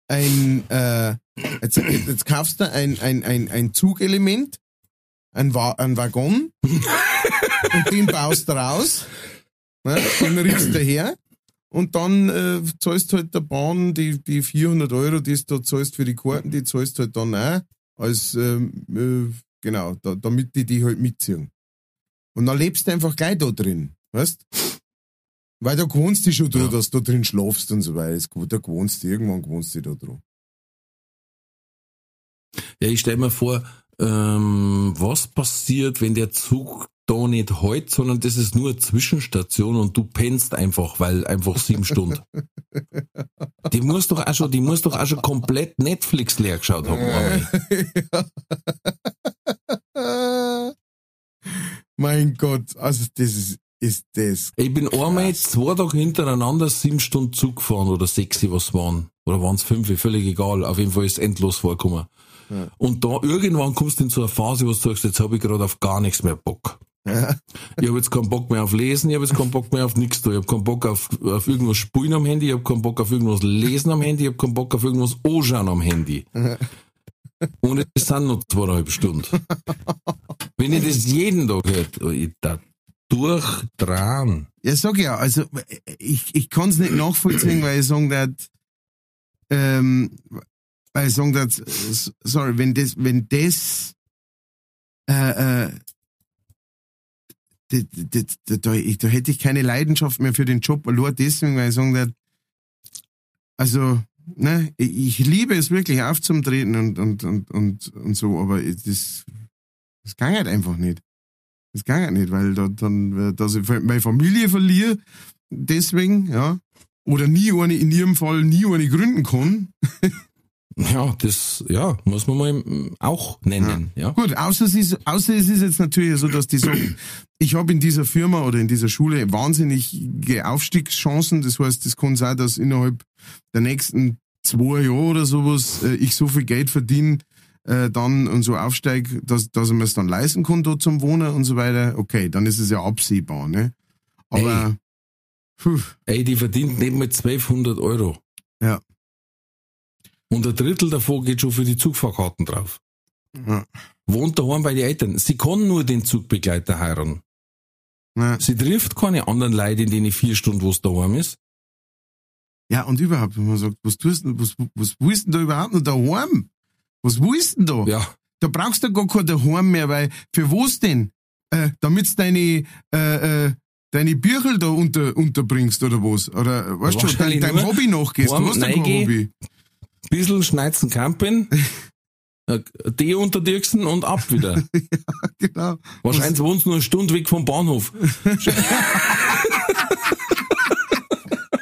ein, äh, jetzt, jetzt kaufst du ein, ein, ein, ein Zugelement, ein, Wa ein Waggon, [LAUGHS] und den baust du raus, ne, den riechst du her, und dann äh, zahlst halt der Bahn die, die 400 Euro, die du da zahlst für die Karten, die zahlst halt dann auch, als, ähm, äh, genau, da, damit die die halt mitziehen. Und dann lebst du einfach gleich da drin, weißt? Weil da gewohnst du schon da, Ja. dass du drin schlafst und so weiter. Da gewohnst du, irgendwann gewohnst du da dran. Ja, ich stell mir vor, ähm, was passiert, wenn der Zug da nicht hält, sondern das ist nur eine Zwischenstation und du pennst einfach, weil einfach sieben Stunden. [LAUGHS] Die muss doch auch schon, die muss doch auch schon komplett Netflix leer geschaut haben. Arme. [LAUGHS] mein Gott, also das ist, ist das. Ich bin einmal zwei Tage hintereinander sieben Stunden Zug gefahren oder sechs, was waren. Oder waren es fünf, völlig egal. Auf jeden Fall ist endlos vorgekommen. Und da irgendwann kommst du in so eine Phase, wo du sagst, jetzt habe ich gerade auf gar nichts mehr Bock. Ja. Ich habe jetzt keinen Bock mehr auf Lesen, ich habe jetzt keinen Bock mehr auf nichts da. Ich habe keinen Bock auf, auf irgendwas spielen am Handy, ich habe keinen Bock auf irgendwas lesen am Handy, ich habe keinen Bock auf irgendwas anschauen am Handy. Und es sind noch zweieinhalb Stunden. Wenn ich das jeden Tag hört, ich da durchdran. Ja, sag ja, also ich, ich kann es nicht nachvollziehen, weil ich sagen dat, ähm, weil ich sagen dat, s- sorry, wenn das, wenn das, äh, äh, da, da, da, da, hätte ich keine Leidenschaft mehr für den Job, nur deswegen, weil ich sagen dat, also, ne, ich, liebe es wirklich aufzumtreten und, und, und, und, und so, aber das, das kann halt einfach nicht. Das kann halt nicht, weil da, dann, dass ich meine Familie verliere, deswegen, ja. Oder nie eine, in ihrem Fall nie eine gründen kann. [LAUGHS] Ja, das, ja, muss man mal auch nennen, ja. Gut, außer es ist, außer es ist jetzt natürlich so, dass die sagen, ich habe in dieser Firma oder in dieser Schule wahnsinnige Aufstiegschancen. Das heißt, es kann sein, dass innerhalb der nächsten zwei Jahre oder sowas äh, ich so viel Geld verdiene, äh, dann und so aufsteige, dass, dass ich mir es dann leisten kann, dort zum Wohnen und so weiter. Okay, dann ist es ja absehbar, ne? Aber, puh, Ey, die verdient nicht mal 1200 Euro. Ja. Und ein Drittel davon geht schon für die Zugfahrkarten drauf. ja, Wohnt daheim bei den Eltern. Sie kann nur den Zugbegleiter heiraten. na, Sie trifft keine anderen Leute in denen vier Stunden, wo es daheim ist. Ja, und überhaupt, wenn man sagt, was tust du, was, was willst du denn da überhaupt noch daheim? Was willst du denn da? Ja. Da brauchst du gar kein daheim mehr, weil, für was denn? Äh, damit's deine, äh, äh, deine Birchel da unter, unterbringst oder was? Oder, weißt du, dein, Wahrscheinlich dein nur Hobby nachgehst. Du hast ja kein. Hobby. Bissl schneizen Campen, [LAUGHS] äh, die unterdirksen und ab wieder. [LAUGHS] Genau. Wahrscheinlich wohnst du nur eine Stunde weg vom Bahnhof. [LAUGHS]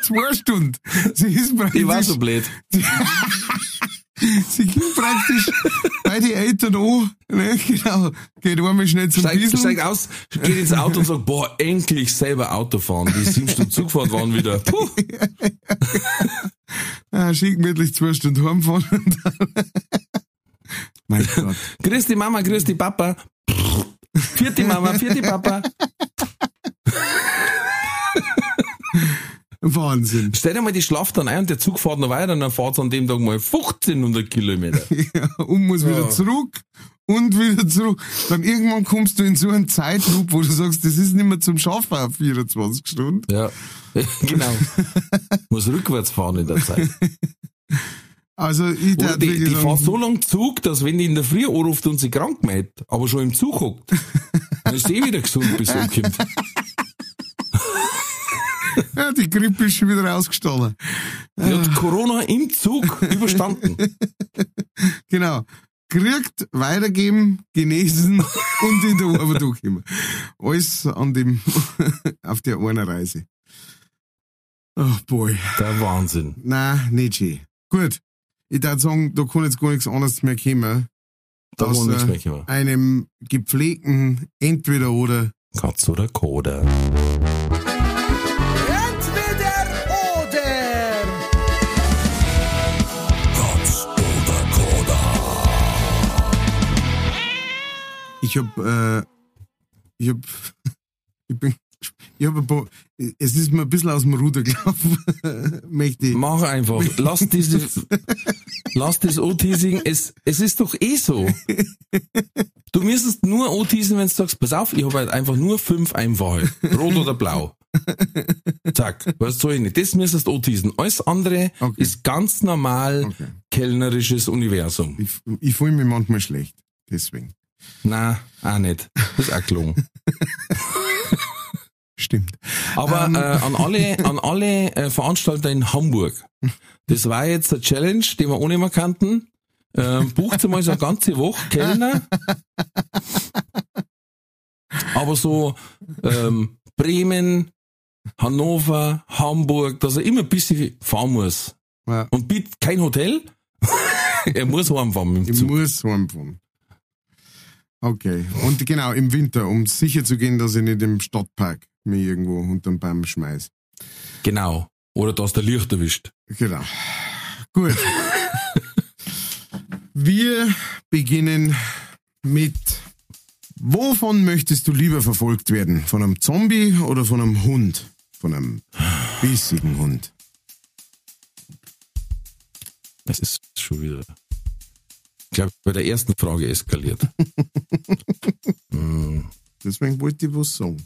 Zwei Stunden. Sie ist praktisch, Ich war so blöd. sie geht praktisch bei den Eltern an, ne, genau. Geht einmal schnell zum Steigt, Diesel. steigt aus, geht ins Auto und sagt, boah, endlich selber Auto fahren. Die sieben Stunden Zug gefahren waren wieder. Puh. Ah, schick gemütlich zwei Stunden heimfahren und dann. mein [LAUGHS] Gott. Grüß die Mama, grüß die Papa. Vierte Mama, vierte Papa. [LAUGHS] Wahnsinn. Stell dir mal die Schlaf dann ein und der Zug fährt noch weiter und dann fährt an dem Tag mal 1500 Kilometer. [LAUGHS] Ja, und muss wieder Ja. zurück und wieder zurück. Dann irgendwann kommst du in so einen Zeitloop, wo du sagst, das ist nicht mehr zum Schaffen auf 24 Stunden. Ja, [LAUGHS] genau. Muss rückwärts fahren in der Zeit. Also ich Oder die, wirklich die fährt so lang Zug, dass wenn die in der Früh anruft und sie krank meldet, aber schon im Zug hockt, dann ist eh wieder gesund, bis sie ankommt. ja, die Grippe ist schon wieder ausgestohlen. Die hat Corona im Zug überstanden. [LAUGHS] Genau. Kriegt, weitergeben, genesen [LAUGHS] und in der Arbeit ankommen. Alles an dem, [LAUGHS] auf der einen Reise. Oh boy. Der Wahnsinn. Nein, nicht schön. Gut. Ich würde sagen, da kann jetzt gar nichts anderes mehr kommen. Da war nichts mehr kommen. einem gepflegten Entweder oder Katz oder Koda. Ich hab, äh, ich hab, [LAUGHS] Ich bin, ich hab ein paar, es ist mir ein bisschen aus dem Ruder gelaufen, [LAUGHS] möchte ich. Mach einfach. Lass [LAUGHS] diese, lass das anteasing. Es, es ist doch eh so. Du müsstest nur anteasen, wenn du sagst, pass auf, ich habe halt einfach nur fünf Einfache. Rot oder blau. Zack. Was soll ich nicht? Das müsstest du anteasen. Alles andere Okay. ist ganz normal Okay. kellnerisches Universum. Ich, ich fühle mich manchmal schlecht. Deswegen. Na, auch nicht. Das ist auch gelungen. [LAUGHS] Stimmt. Aber Ähm. äh, an alle, an alle äh, Veranstalter in Hamburg. Das war jetzt der Challenge, den wir ohne mehr kannten. Ähm, bucht mal so eine ganze Woche Kellner. Aber so ähm, Bremen, Hannover, Hamburg, dass er immer ein bisschen fahren muss. Ja. Und bitte kein Hotel. [LAUGHS] er muss heimfahren mit dem Zug. muss heimfahren. Okay. Und genau, im Winter, um sicher zu gehen, dass ich nicht im Stadtpark mich irgendwo unterm Baum schmeiß. Genau. Oder dass der Licht erwischt. Genau. Gut. Wir beginnen mit Wovon möchtest du lieber verfolgt werden? Von einem Zombie oder von einem Hund? Von einem bissigen Hund. Das ist schon wieder. Ich glaube, bei der ersten Frage eskaliert. Hm, [LAUGHS] Deswegen wollte ich was sagen.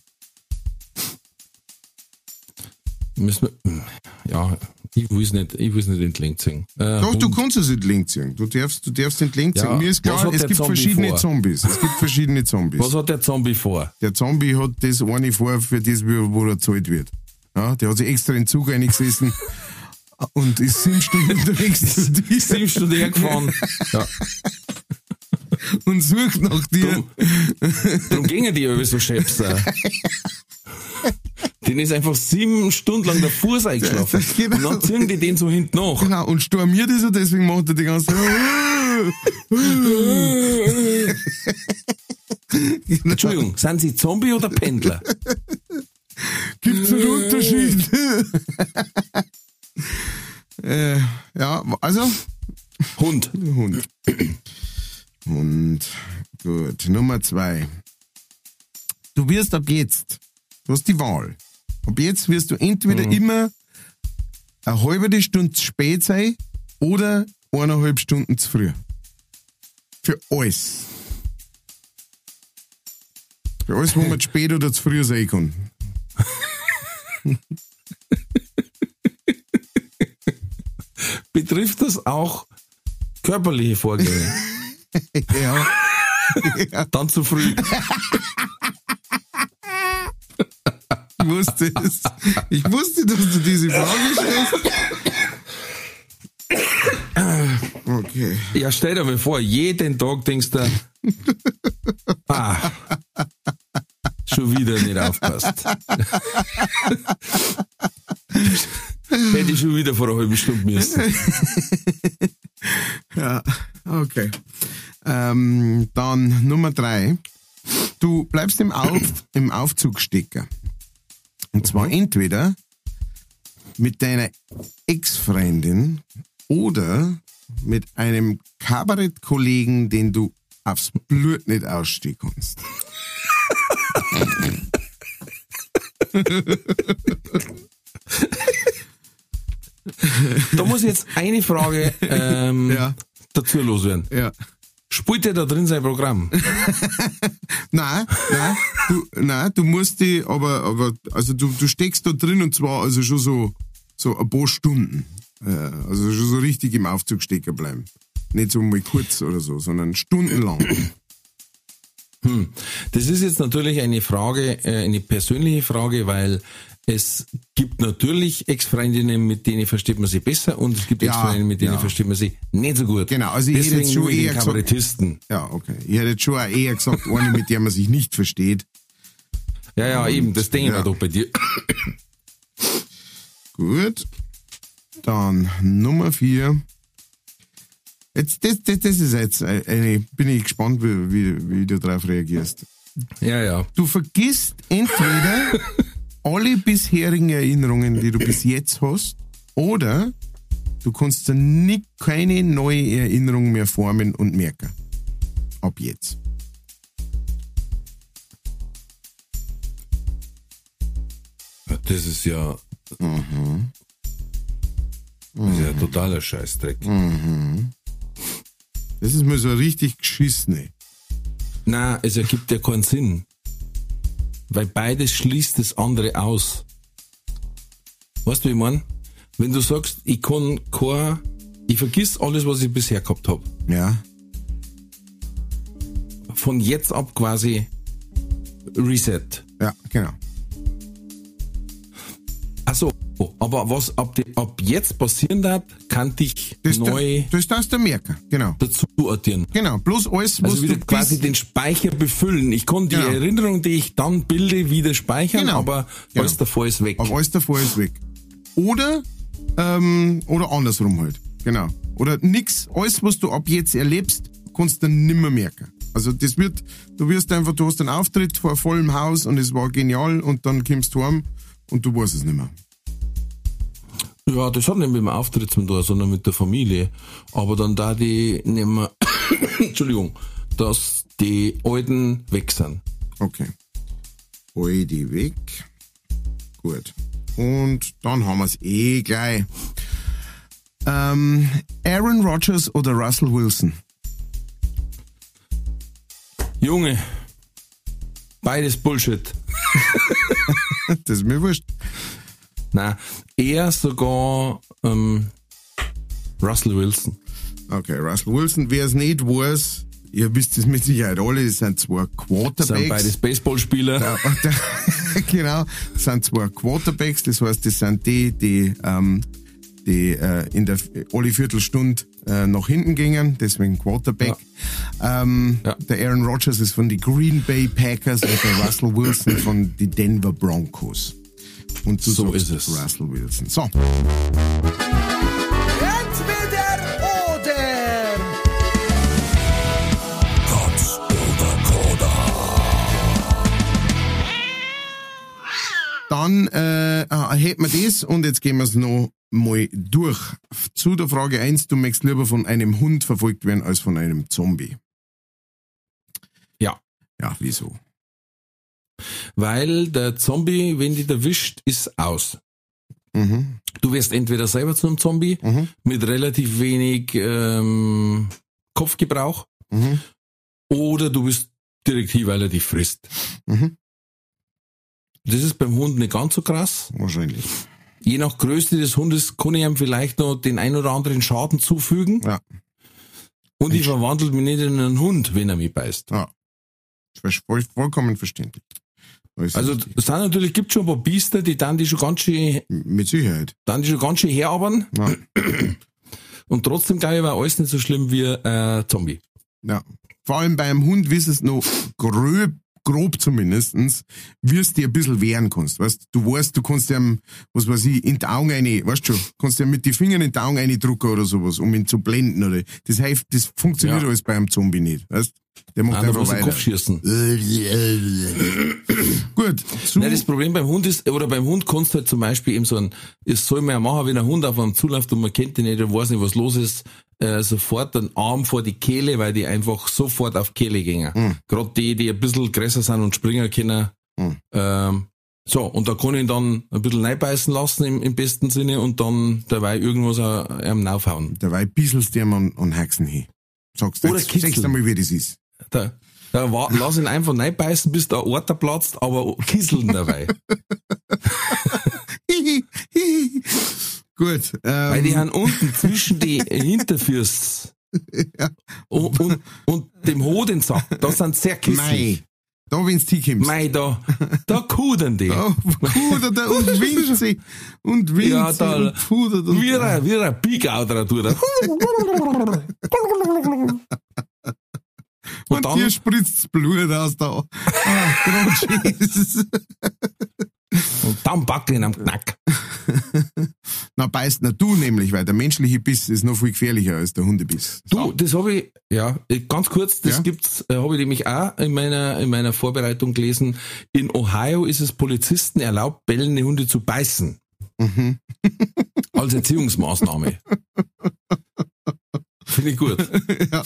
müssen wir, ja, ich will es nicht, ich will es nicht entlenkt sehen. Äh, Doch, du Hund. kannst es entlenkt sehen. Du darfst, du darfst entlenkt Ja, sehen. Mir ist klar, es gibt Zombie verschiedene vor? Zombies. Es gibt verschiedene Zombies. Was hat der Zombie vor? Der Zombie hat das eine vor, für das, wo er zahlt wird. Ja, der hat sich extra in den Zug eingesessen [LAUGHS] und ist sieben Stunden [LAUGHS] unterwegs zu dir Sieben Stunden hergefahren. Ja. und sucht nach dir. Drum, drum gingen die über so Schäpser. [LAUGHS] Den ist einfach sieben Stunden lang der Fuß eingeschlafen. [LAUGHS] Genau. Und dann ziehen die den so hinten nach. Genau, und stormiert ist er, deswegen macht er die ganze Zeit. Entschuldigung, sind Sie Zombie oder Pendler? Gibt es einen Unterschied? Äh, ja, also, Hund. Hund. Hund. Gut. Nummer zwei. Du wirst ab jetzt, du hast die Wahl. Ab jetzt wirst du entweder immer eine halbe Stunde zu spät sein oder eineinhalb Stunden zu früh. Für alles. Für alles, wo man [LAUGHS] zu spät oder zu früh sein kann. [LAUGHS] Betrifft das auch körperliche Vorgänge? [LAUGHS] Ja. [LAUGHS] Dann zu früh. Ich wusste es. Ich wusste, dass du diese Frage stellst. Okay. Ja, stell dir mal vor, jeden Tag denkst du, [LAUGHS] ah, schon wieder nicht aufpasst. [LAUGHS] Hätte ich schon wieder vor einer halben Stunde müssen. [LAUGHS] Ja, okay. Ähm, dann Nummer drei. Du bleibst im, Auf, im Aufzug stecken. Und zwar entweder mit deiner Ex-Freundin oder mit einem Kabarettkollegen, den du aufs Blut nicht ausstehen kannst. [LAUGHS] [LAUGHS] Da muss ich jetzt eine Frage ähm, [LAUGHS] Ja. dazu loswerden. Ja. Spielt der da drin sein Programm? [LAUGHS] Nein, nein, du, nein, du musst die, aber, aber, also du, du steckst da drin und zwar also schon so, so ein paar Stunden. Also schon so richtig im Aufzug stecken bleiben. Nicht so mal kurz oder so, sondern stundenlang. Das ist jetzt natürlich eine Frage, äh, eine persönliche Frage, weil es gibt natürlich Ex-Freundinnen, mit denen versteht man sich besser und es gibt Ja, Ex-Freundinnen, mit denen ja. versteht man sich nicht so gut. Genau, also ich hätte Deswegen jetzt schon eher gesagt-. Ja, okay. Ich hätte jetzt schon eher gesagt, eine, mit der man sich nicht versteht. Ja, ja, eben, das denke ich Ja. mir doch bei dir. Gut. Dann Nummer vier. Jetzt, das, das, das ist jetzt eine, bin ich gespannt, wie, wie, wie du darauf reagierst. Ja, ja. Du vergisst entweder [LAUGHS] alle bisherigen Erinnerungen, die du bis jetzt hast, oder du kannst dir nicht keine neue Erinnerung mehr formen und merken. Ab jetzt. Das ist ja. Mhm. Das ist ja totaler Scheißdreck. Das ist mir so richtig geschissene. Na, es ergibt ja keinen Sinn. Weil beides schließt das andere aus. Weißt du, wie ich mein? Wenn du sagst, ich kann kein, ich vergiss alles, was ich bisher gehabt habe. Ja. Von jetzt ab quasi Reset. Ja, genau. Achso, aber was ab, de, ab jetzt passieren darf, kann dich Das, neu das darfst du merken. Genau. dazu addieren. Genau. Bloß alles, was Also wieder du quasi den Speicher befüllen. Ich kann die Genau. Erinnerung, die ich dann bilde, wieder speichern, Genau. aber Genau. alles davor ist weg. Aber alles davor ist weg. Oder, ähm, oder andersrum halt. Genau. Oder nix, alles, was du ab jetzt erlebst, kannst du nimmer merken. Also das wird, du wirst einfach, du hast einen Auftritt vor vollem Haus und es war genial und dann kommst du heim und du weißt es nicht mehr. Ja, das hat nicht mit dem Auftritt zu tun, sondern mit der Familie. Aber dann da die nehmen wir, [COUGHS] Entschuldigung, dass die Alten weg sind. Okay. Die weg. Gut. Und dann haben wir es eh gleich. Ähm, Aaron Rodgers oder Russell Wilson? Junge, beides Bullshit. [LAUGHS] Das ist mir wurscht. Na, eher sogar ähm, Russell Wilson. Okay, Russell Wilson, wer es nicht weiß, ihr wisst es mit Sicherheit alle, das sind zwei Quarterbacks. Sind beides Baseballspieler. Ja, und der- [LAUGHS] genau, das sind zwei Quarterbacks, das heißt, das sind die, die, ähm, die äh, in der alle Viertelstunde äh, nach hinten gingen, deswegen Quarterback. Ähm, Ja. Der Aaron Rodgers ist von den Green Bay Packers und der Russell Wilson von den Denver Broncos. Und du So ist es. Russell Wilson. So, Entweder oder. dann äh, äh, hätten wir das und jetzt gehen wir es noch mal durch. Zu der Frage 1, du möchtest lieber von einem Hund verfolgt werden als von einem Zombie. Ja. Ja, wieso? Weil der Zombie, wenn dich erwischt, ist aus. Mhm. Du wirst entweder selber zu einem Zombie Mhm. mit relativ wenig ähm, Kopfgebrauch Mhm. oder du bist Direktiv, weil er dich frisst. Mhm. Das ist beim Hund nicht ganz so krass. Wahrscheinlich. Je nach Größe des Hundes kann ich ihm vielleicht noch den ein oder anderen Schaden zufügen. Ja. Und ich verwandle mich nicht in einen Hund, wenn er mich beißt. Ja. Das ist voll, vollkommen verständlich. Also richtig. es sind natürlich gibt schon ein paar Biester, die dann die schon ganz schön, mit Sicherheit. dann die schon ganz schön herabern. Ja. Und trotzdem glaube ich, war alles nicht so schlimm wie äh, Zombie. ja. Vor allem beim Hund wirst es noch grob, grob zumindestens, wirst dir ein bisschen wehren kannst, weißt? Du weißt, du kannst ihm, was weiß ich, in die Augen eine, weißt schon, kannst ihm mit den Fingern in die Augen eine drücken oder sowas, um ihn zu blenden oder, das hilft, das funktioniert Ja. alles bei einem Zombie nicht, weißt? Der macht Einfach einfach weiter. Kopf schießen. [COUGHS] Gut, zu, Nein, das Problem beim Hund ist, oder beim Hund kannst du halt zum Beispiel eben so ein, das soll man ja machen, wenn ein Hund auf einem zuläuft und man kennt den nicht und weiß nicht, was los ist, äh, sofort den Arm vor die Kehle, weil die einfach sofort auf die Kehle gehen. Mhm. Gerade die, die ein bisschen größer sind und springen können. Mhm. Ähm, so, und da kann ich ihn dann ein bisschen reinbeißen lassen im, im besten Sinne und dann dabei irgendwas am aufhauen. dabei bisselst du ihm an, an Haxen hin. Sagst du, Oder jetzt, sagst du mal, wie das ist. Da, da wa- lass ihn einfach reinbeißen, bis der Orter platzt, aber kisseln dabei. [LAUGHS] [LAUGHS] Gut, ähm, Weil die haben unten zwischen die [LAUGHS] Hinterfüße und, und, und dem Hodensack, da sind sehr kisslich. da wenn's hinkommst. Mei, da, da kudern die. [LAUGHS] Da pudert er und winkt sie und winkt Ja, sie da- und pudert und Wie ein, wie ein Peak-Outer tut [LAUGHS] und Und dir dann, spritzt's Blut aus da. Ah, Jesus. Und dann backen ihn am Knack. [LAUGHS] Na, beißt na du nämlich, weil der menschliche Biss ist noch viel gefährlicher als der Hundebiss. Du, das habe ich, ja, ganz kurz, das Ja? gibt's, äh, habe ich nämlich auch in meiner, in meiner Vorbereitung gelesen. In Ohio ist es Polizisten erlaubt, bellende Hunde zu beißen. Mhm. [LAUGHS] Als Erziehungsmaßnahme. Finde ich gut. [LAUGHS] ja.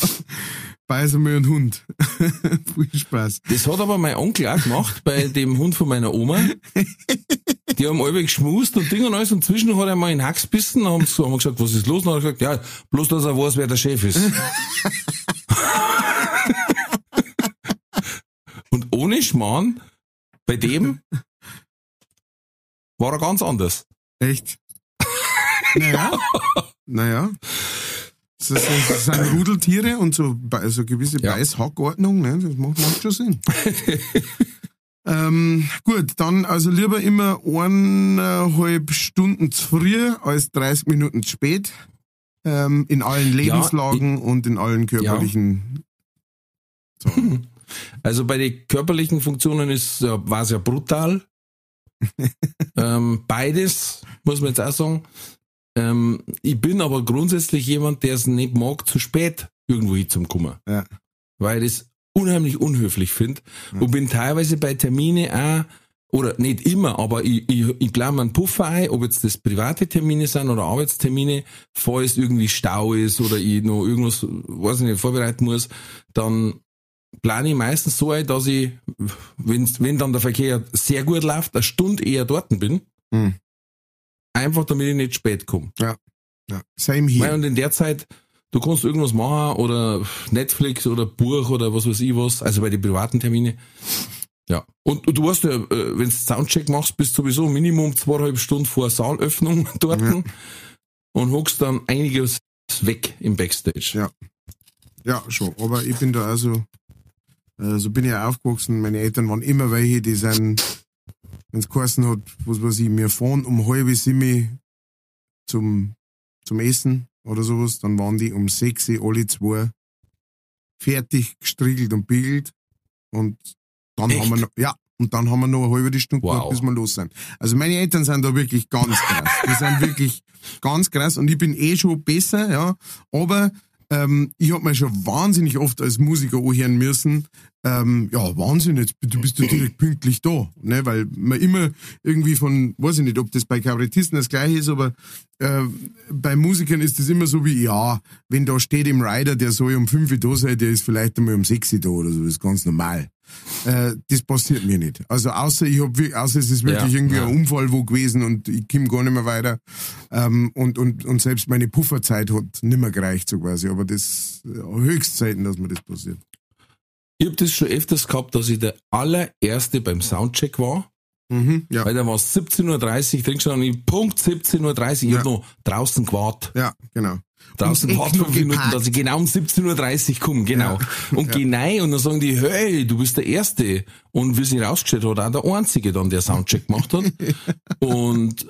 Beißen wir einen Hund. [LAUGHS] viel Spaß. Das hat aber mein Onkel auch gemacht bei dem Hund von meiner Oma. die haben alle geschmust und Ding und alles und zwischen hat er mal in den Hax bissen, dann haben haben wir gesagt, was ist los? Und dann hat er gesagt, ja, bloß, dass er weiß, wer der Chef ist. [LAUGHS] und ohne Schmarrn, bei dem war er ganz anders. Echt? [LAUGHS] Naja. naja. Das, ist, das sind Rudeltiere und so, so gewisse Ja. Beißhackordnung, ne? das macht, macht schon Sinn. [LAUGHS] ähm, gut, dann also lieber immer eineinhalb Stunden zu früh als 30 Minuten zu spät. Ähm, in allen Lebenslagen und in allen körperlichen. So. [LAUGHS] Also bei den körperlichen Funktionen ist, ja, war es ja brutal. [LAUGHS] ähm, beides, muss man jetzt auch sagen. Ähm, ich bin aber grundsätzlich jemand, der es nicht mag, zu spät irgendwo hin zum Kummer. Ja. Weil ich es unheimlich unhöflich finde. Und bin teilweise bei Termine auch, oder nicht immer, aber ich, ich, ich plane einen Puffer ein, ob jetzt das private Termine sind oder Arbeitstermine, falls irgendwie Stau ist oder ich noch irgendwas, weiß ich nicht, vorbereiten muss, dann plane ich meistens so ein, dass ich, wenn's, wenn dann der Verkehr sehr gut läuft, eine Stunde eher dort bin. Hm. Einfach damit ich nicht spät komme. Ja. Same Weil hier. und in der Zeit, du kannst irgendwas machen oder Netflix oder Buch oder was weiß ich was, also bei den privaten Termine. Ja. Und, und du weißt ja, äh, wenn du Soundcheck machst, bist du sowieso Minimum zweieinhalb Stunden vor Saalöffnung [LAUGHS] dort Ja. und hockst dann einiges weg im Backstage. Ja. Ja, schon. Aber ich bin da also, so bin ich ja aufgewachsen. Meine Eltern waren immer welche, die sind, wenn es geheißen hat, was weiß ich, wir fahren um halbe sieben zum, zum Essen oder sowas, dann waren die um sechs alle zwei fertig gestriegelt und biegelt und dann Echt? haben wir noch, ja, und dann haben wir noch eine halbe Stunde Wow. gehabt, bis wir los sind. Also meine Eltern sind da wirklich ganz krass. Die sind wirklich ganz krass und ich bin eh schon besser, ja, aber ähm, ich hab mir schon wahnsinnig oft als Musiker anhören müssen, ähm, ja, Wahnsinn, jetzt, du bist ja [CLEARS THROAT] direkt pünktlich da, ne, weil man immer irgendwie von, weiß ich nicht, ob das bei Kabarettisten das gleiche ist, aber äh, bei Musikern ist das immer so wie, ja, wenn da steht im Rider, der soll um 5 Uhr da sein, der ist vielleicht einmal um 6 Uhr da oder so, das ist ganz normal. Äh, das passiert mir nicht. Also außer ich hab, außer es ist wirklich Ja, irgendwie ja. ein Unfall wo gewesen und ich komme gar nicht mehr weiter. Ähm, und, und, und selbst meine Pufferzeit hat nicht mehr gereicht, so quasi. Aber das äh, höchst selten, dass mir das passiert. Ich habe das schon öfters gehabt, dass ich der allererste beim Soundcheck war, Mhm, ja. weil da war es 17.30 Uhr drin und ich Punkt 17.30 Uhr, ich Ja. hab noch draußen gewartet. Ja, genau. Draußen gewartet noch fünf Minuten, geparkt. dass ich genau um 17.30 Uhr komme, genau. Und geh rein und dann sagen die, hey, du bist der Erste. Und wie sich rausgestellt hat, auch der Einzige dann, der Soundcheck gemacht hat. [LAUGHS] und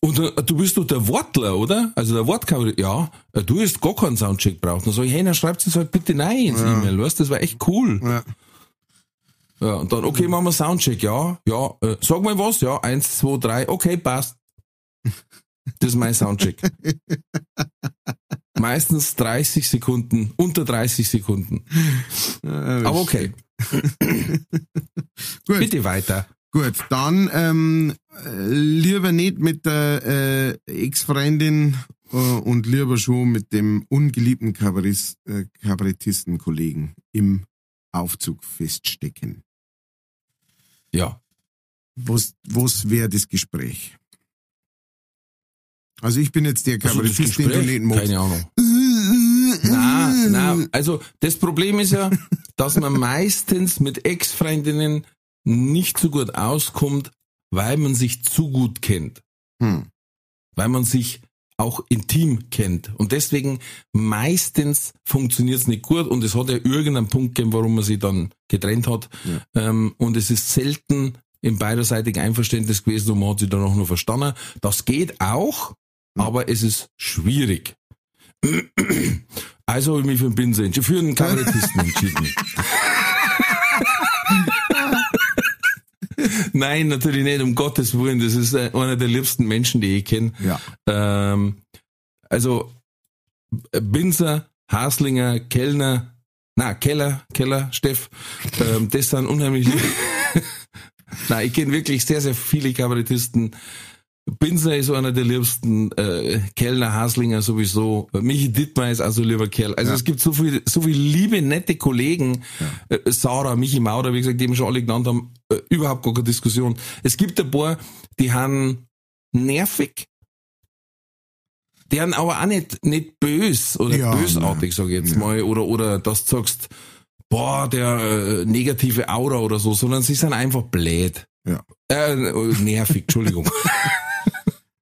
und äh, du bist doch der Wortler, oder? Also der Wortcover, ja, äh, du hast gar keinen Soundcheck braucht. Dann sag ich, hey, dann schreibt es halt bitte nein ins E-Mail, weißt du, das war echt cool. Ja. Ja, und dann, okay, machen wir Soundcheck, ja, ja, äh, sag mal was, ja, eins, zwei, drei, okay, passt. Das ist mein Soundcheck. [LAUGHS] Meistens 30 Sekunden, unter 30 Sekunden. Aber okay, [LAUGHS] bitte weiter. Gut, dann ähm, äh, lieber nicht mit der äh, Ex-Freundin äh, und lieber schon mit dem ungeliebten Kabarist, äh, Kabarettistenkollegen im Aufzug feststecken. Ja, Was, was wäre das Gespräch? Also ich bin jetzt der also Kabarettist, den du nicht magst. keine Ahnung. [LAUGHS] Na, na, also das Problem ist ja, dass man meistens mit Ex-Freundinnen nicht so gut auskommt, weil man sich zu gut kennt. Hm. weil man sich auch intim kennt. Und deswegen meistens funktioniert es nicht gut und es hat ja irgendeinen Punkt gegeben, warum man sich dann getrennt hat. Ähm, und es ist selten im beiderseitigen Einverständnis gewesen und man hat sich dann auch noch verstanden. Das geht auch, aber es ist schwierig. [CLEARS THROAT] Also habe ich mich für den Pinsel für einen Kabarettisten entschieden. [LAUGHS] Nein, natürlich nicht, um Gottes Willen. Das ist äh, einer der liebsten Menschen, die ich kenne. Ja. Ähm, also Binzer, Haslinger, Kellner, na, Keller, Keller, Steff, ähm, das sind unheimlich. [LAUGHS] Na, ich kenne wirklich sehr, sehr viele Kabarettisten, Binzer ist einer der liebsten, äh, Kellner, Haslinger sowieso, Michi Dittmar ist also lieber Kerl. Also Ja. es gibt so viel, so viel liebe, nette Kollegen, äh, Sarah, Michi Maurer, wie gesagt, die wir schon alle genannt haben, äh, überhaupt gar keine Diskussion. Es gibt ein paar, die haben nervig, die haben aber auch nicht, nicht bös oder Ja, bösartig, sag ich jetzt Ja. mal, oder, oder dass du sagst, boah, der äh, negative Aura oder so, sondern sie sind einfach blöd. Ja. Äh, nervig, Entschuldigung. [LAUGHS]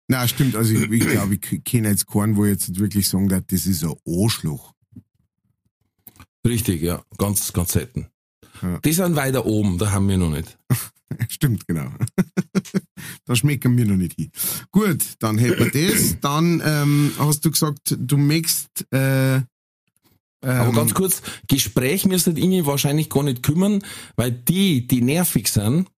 Na, stimmt. Also ich, ich glaube, ich kenne jetzt keinen, wo ich jetzt wirklich sagen darf, das ist ein Arschloch. Richtig, ja. Ganz, ganz selten. Ja. Die sind weiter oben, da haben wir noch nicht. [LAUGHS] Stimmt, genau. [LAUGHS] da schmecken wir noch nicht hin. Gut, dann hätten wir das. [CLEARS THROAT] Dann ähm, hast du gesagt, du möchtest äh, ähm, Aber ganz kurz, Gespräch müsste ich wahrscheinlich gar nicht kümmern, weil die, die nervig sind,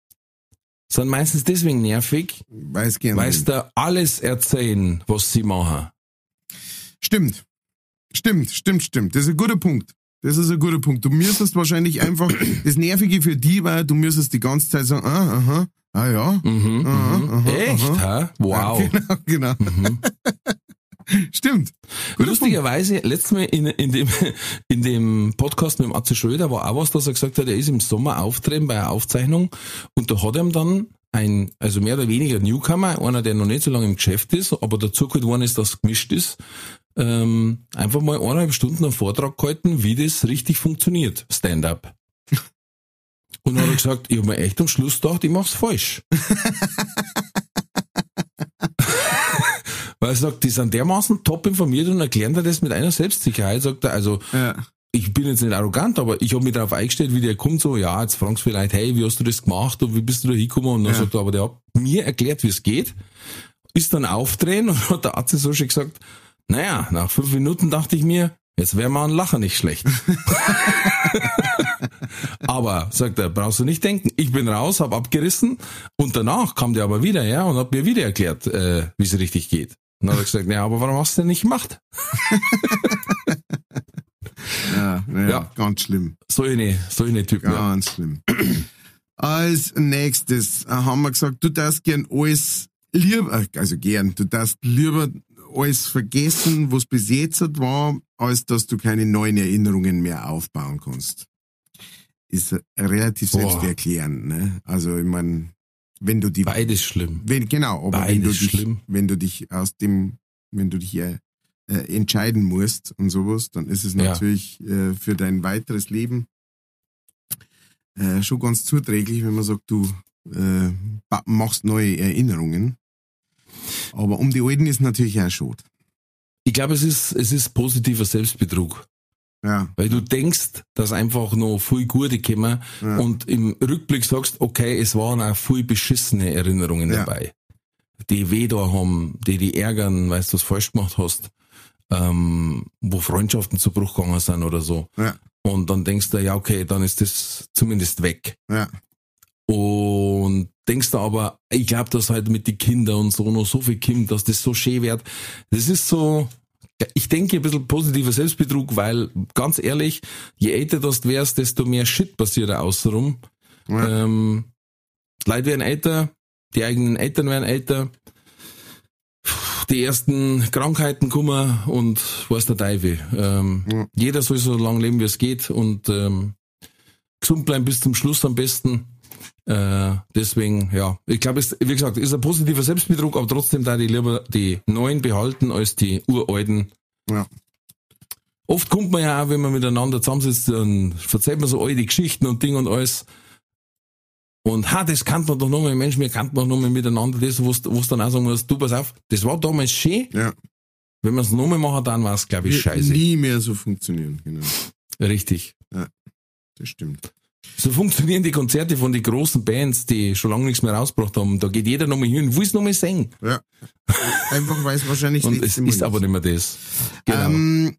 sind meistens deswegen nervig, weil sie da alles erzählen, was sie machen. Stimmt. Stimmt, stimmt, stimmt. Das ist ein guter Punkt. Das ist ein guter Punkt. Du müsstest wahrscheinlich einfach, [CLEARS THROAT] das Nervige für die war, du müsstest die ganze Zeit sagen, ah, aha, ah ja. Mhm, Aha, mhm. aha, Echt, aha. hä? Wow. Ja, [LAUGHS] genau, genau. Mhm. [LAUGHS] [LAUGHS] Stimmt. Guter Lustigerweise, letztes Mal in, in, dem, [LAUGHS] in dem Podcast mit dem Atze Schröder war auch was, dass er gesagt hat, er ist im Sommer auftreten bei einer Aufzeichnung und da hat ihm dann ein, also mehr oder weniger Newcomer, einer, der noch nicht so lange im Geschäft ist, aber dazu geholt worden ist, dass es gemischt ist, ähm, einfach mal eineinhalb Stunden einen Vortrag gehalten, wie das richtig funktioniert, Stand-up. [LAUGHS] Und dann hat er gesagt, ich habe mir echt am Schluss gedacht, ich mach's falsch. Er sagt, die sind dermaßen top informiert und erklären dir das mit einer Selbstsicherheit, sagt er, also Ja. ich bin jetzt nicht arrogant, aber ich habe mich darauf eingestellt, wie der kommt, so, ja, jetzt fragst du vielleicht, hey, wie hast du das gemacht und wie bist du da hingekommen? Und dann Ja. sagt er, aber der hat mir erklärt, wie es geht, ist dann aufdrehen [LAUGHS] und hat der Arzt so schon gesagt, naja, nach fünf Minuten dachte ich mir, jetzt wäre mal ein Lacher nicht schlecht. [LAUGHS] aber, sagt er, brauchst du nicht denken, ich bin raus, hab abgerissen und danach kam der aber wieder, ja, und hat mir wieder erklärt, äh, wie es richtig geht. Dann hat er gesagt, naja, aber warum hast du denn nicht gemacht? [LAUGHS] Ja, ja, Ja. ganz schlimm. So eine, so eine. Ja. Ganz schlimm. Als nächstes haben wir gesagt, du darfst gern alles lieber, also gern, du darfst lieber alles vergessen, was bis jetzt war, als dass du keine neuen Erinnerungen mehr aufbauen kannst. Ist relativ Boah. selbsterklärend, ne? Also, ich meine, wenn du die, Beides schlimm. wenn, genau, aber wenn du Beides dich, schlimm. wenn du dich aus dem, wenn du dich äh, äh, entscheiden musst und sowas, dann ist es Ja. natürlich äh, für dein weiteres Leben äh, schon ganz zuträglich, wenn man sagt, du äh, machst neue Erinnerungen. Aber um die alten ist natürlich auch schade. Ich glaube, es ist, es ist positiver Selbstbetrug. Ja, Weil du denkst, dass einfach noch viel Gute kommen Ja. und im Rückblick sagst, okay, es waren auch viel beschissene Erinnerungen Ja. dabei. Die weh da haben, die die ärgern, weil du was falsch gemacht hast, ähm, wo Freundschaften zu Bruch gegangen sind oder so. ja, Und dann denkst du, ja, okay, dann ist das zumindest weg. ja, Und denkst du aber, ich glaube, dass halt mit den Kindern und so noch so viel kommt, dass das so schön wird. Das ist so, ich denke ein bisschen positiver Selbstbetrug, weil ganz ehrlich, je älter du wärst, desto mehr Shit passiert da außenrum. ja. Ähm, Leute werden älter, die eigenen Eltern werden älter, die ersten Krankheiten kommen und weiß der Teufel. Ähm, Ja. Jeder soll so lange leben, wie es geht und ähm, gesund bleiben bis zum Schluss am besten. Äh, deswegen, ja, ich glaube, es, wie gesagt, ist ein positiver Selbstbetrug, aber trotzdem da die lieber die neuen behalten als die uralten. Ja. Oft kommt man ja auch, wenn man miteinander zusammensitzt, dann erzählt man so alte Geschichten und Ding und alles. Und ha, das kann man doch nochmal, Mensch, wir kannten doch nochmal miteinander das, wo du dann auch sagen musst, du pass auf, das war damals schön, ja. wenn wir es nochmal machen, dann war es, glaube ich, scheiße. nie mehr so funktionieren, genau. Richtig. Das stimmt. So funktionieren die Konzerte von den großen Bands, die schon lange nichts mehr rausgebracht haben. Da geht jeder nochmal hin und will es nochmal singen. Ja. Einfach weil es wahrscheinlich Und es ist aber nicht mehr das. Genau. Ähm,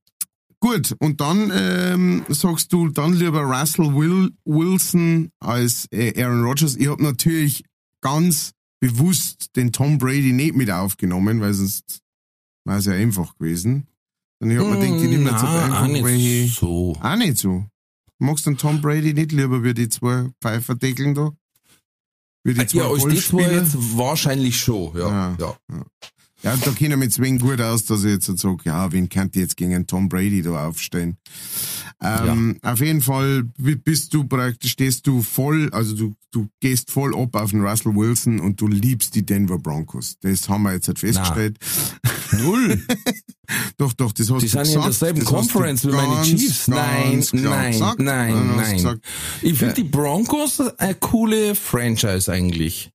gut, und dann ähm, sagst du dann lieber Russell Will Wilson als äh, Aaron Rodgers. Ich habe natürlich ganz bewusst den Tom Brady nicht mit aufgenommen, weil sonst wäre es ja einfach gewesen. Und ich habe mir gedacht, ich nehme jetzt halt Na, einfach auch nicht welche. so. Auch nicht so. Magst du den Tom Brady nicht lieber wie die zwei Pfeiferdeckeln da? Wie die zwei Ja, als war Golfspieler. jetzt wahrscheinlich schon, ja. Ja. ja. Ja, da kenne ich mich zwingend gut aus, dass ich jetzt so sage, ja, wen ich jetzt gegen einen Tom Brady da aufstellen? Ähm, Auf jeden Fall bi- bist du praktisch, stehst du voll, also du, du gehst voll ab auf den Russell Wilson und du liebst die Denver Broncos. Das haben wir jetzt halt festgestellt. Null. [LAUGHS] Doch, doch, das hast Die du sind gesagt. ja in derselben Conference wie meine Chiefs. Nein, nein, nein, nein. Gesagt, Ich finde die Broncos eine coole Franchise eigentlich.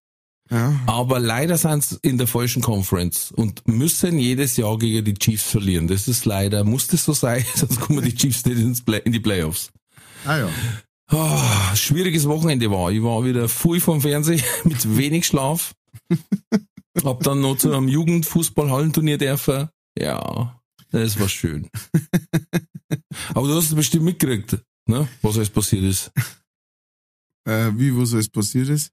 Ja, Aber leider sind sie in der falschen Conference und müssen jedes Jahr gegen die Chiefs verlieren. Das ist leider, muss das so sein, [LAUGHS] sonst kommen die Chiefs nicht ins Play in die Playoffs. ah ja. Oh, schwieriges Wochenende war. Ich war wieder voll vom Fernsehen [LAUGHS] mit wenig Schlaf. [LAUGHS] Hab dann noch zu einem Jugendfußball-Hallenturnier dürfen. Ja, das war schön. Aber du hast es bestimmt mitgekriegt, ne? was alles passiert ist. Äh, wie, was alles passiert ist?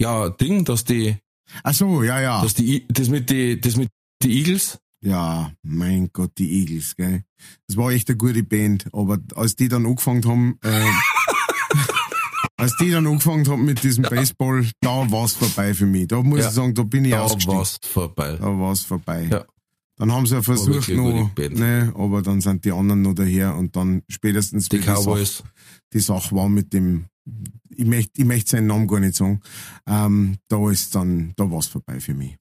Ja, Ding, dass die, Ach so, ja, ja. dass die, das mit die, das mit die Eagles, Ja, mein Gott, die Eagles, gell. Das war echt eine gute Band, aber als die dann angefangen haben, äh, [LAUGHS] als die dann angefangen haben mit diesem Baseball, da war's vorbei für mich. Da muss Ja. ich sagen, da bin ich da ausgestiegen. war's vorbei. Da war's vorbei. Ja. Dann haben sie ja versucht noch, ne, aber dann sind die anderen noch daher und dann spätestens Die Cowboys. die Sache war mit dem, ich möchte, ich möchte seinen Namen gar nicht sagen, ähm, da ist dann, da war's vorbei für mich.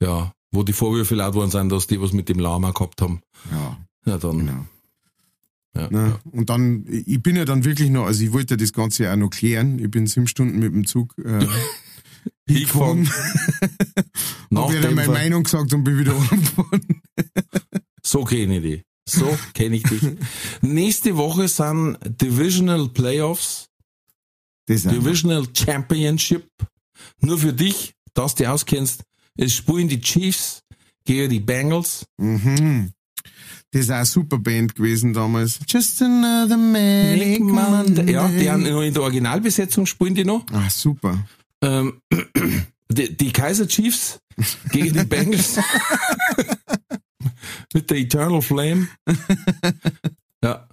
Ja, wo die Vorwürfe laut worden sind, dass die was mit dem Lama gehabt haben. Ja. Ja, dann. Genau. Ja, Ne? ja. Und dann, ich bin ja dann wirklich noch, also ich wollte das Ganze ja auch noch klären. Ich bin sieben Stunden mit dem Zug äh, [LAUGHS] Hingefahren. Nach Hab ja dann meine. Meinung gesagt und bin wieder [LAUGHS] umgefahren. So kenne ich die. So kenne ich dich. Nächste Woche sind Divisional Playoffs. Divisional Championship. Nur für dich, dass du auskennst, es spielen die Chiefs gegen die Bengals. Mhm. Das ist auch eine super Band gewesen damals. Just another manic Monday. Ja, die haben noch in der Originalbesetzung spielen die noch. Ah, super. Ähm, [CLEARS THROAT] die, die Kaiser Chiefs gegen die Bengals. [LAUGHS] Mit der Eternal Flame. [LAUGHS] Ja.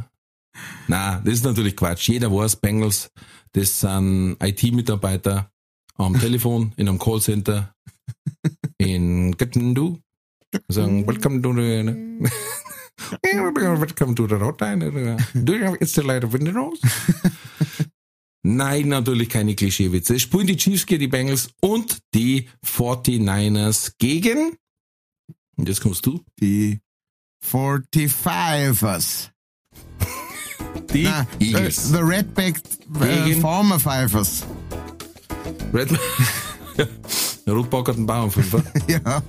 Na, das ist natürlich Quatsch. Jeder weiß, Bengals, das sind IT-Mitarbeiter am [LAUGHS] Telefon, in einem Callcenter in Göttendu. Sagen, welcome to the, welcome to the hotline. Do you have installed Windows? Nein, natürlich keine Klischeewitze. Es spielen die Chiefs gegen die Bengals und die 49ers gegen. Und jetzt kommst du. Die 45ers. [LAUGHS] Die the, Eagles. the äh, Gegen- Farmer Fivers. Red [LAUGHS] Der Rotbock hat einen Bauernfünfer. [LAUGHS] Ja.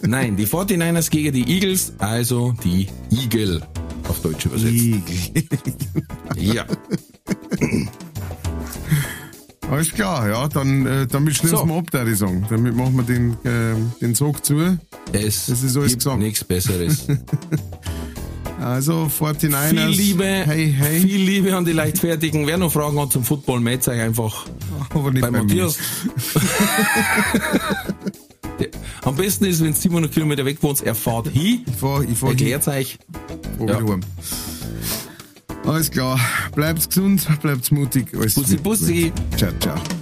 Nein, die 49ers gegen die Eagles, also die Eagle. Auf Deutsch übersetzt. Igel. Ja. Alles klar, ja, dann äh, damit schließen So. wir ab, ich sagen. Damit machen wir den, äh, den Sog zu. Es Das ist alles gibt gesagt. nichts Besseres. [LAUGHS] Also 49ers. Viel Liebe, Hey, hey. viel Liebe an die Leichtfertigen. Wer noch Fragen hat zum Football, meldet euch einfach [LAUGHS] aber nicht bei bei. Matthias. [LAUGHS] Am besten ist, wenn ihr 700 Kilometer weg wohnt, er fahrt hin, Ich fahr, ich fahr erklärt euch. Ja. Alles klar. Bleibt gesund, bleibt mutig. Alles Bussi, Bussi. gut. Ciao, ciao.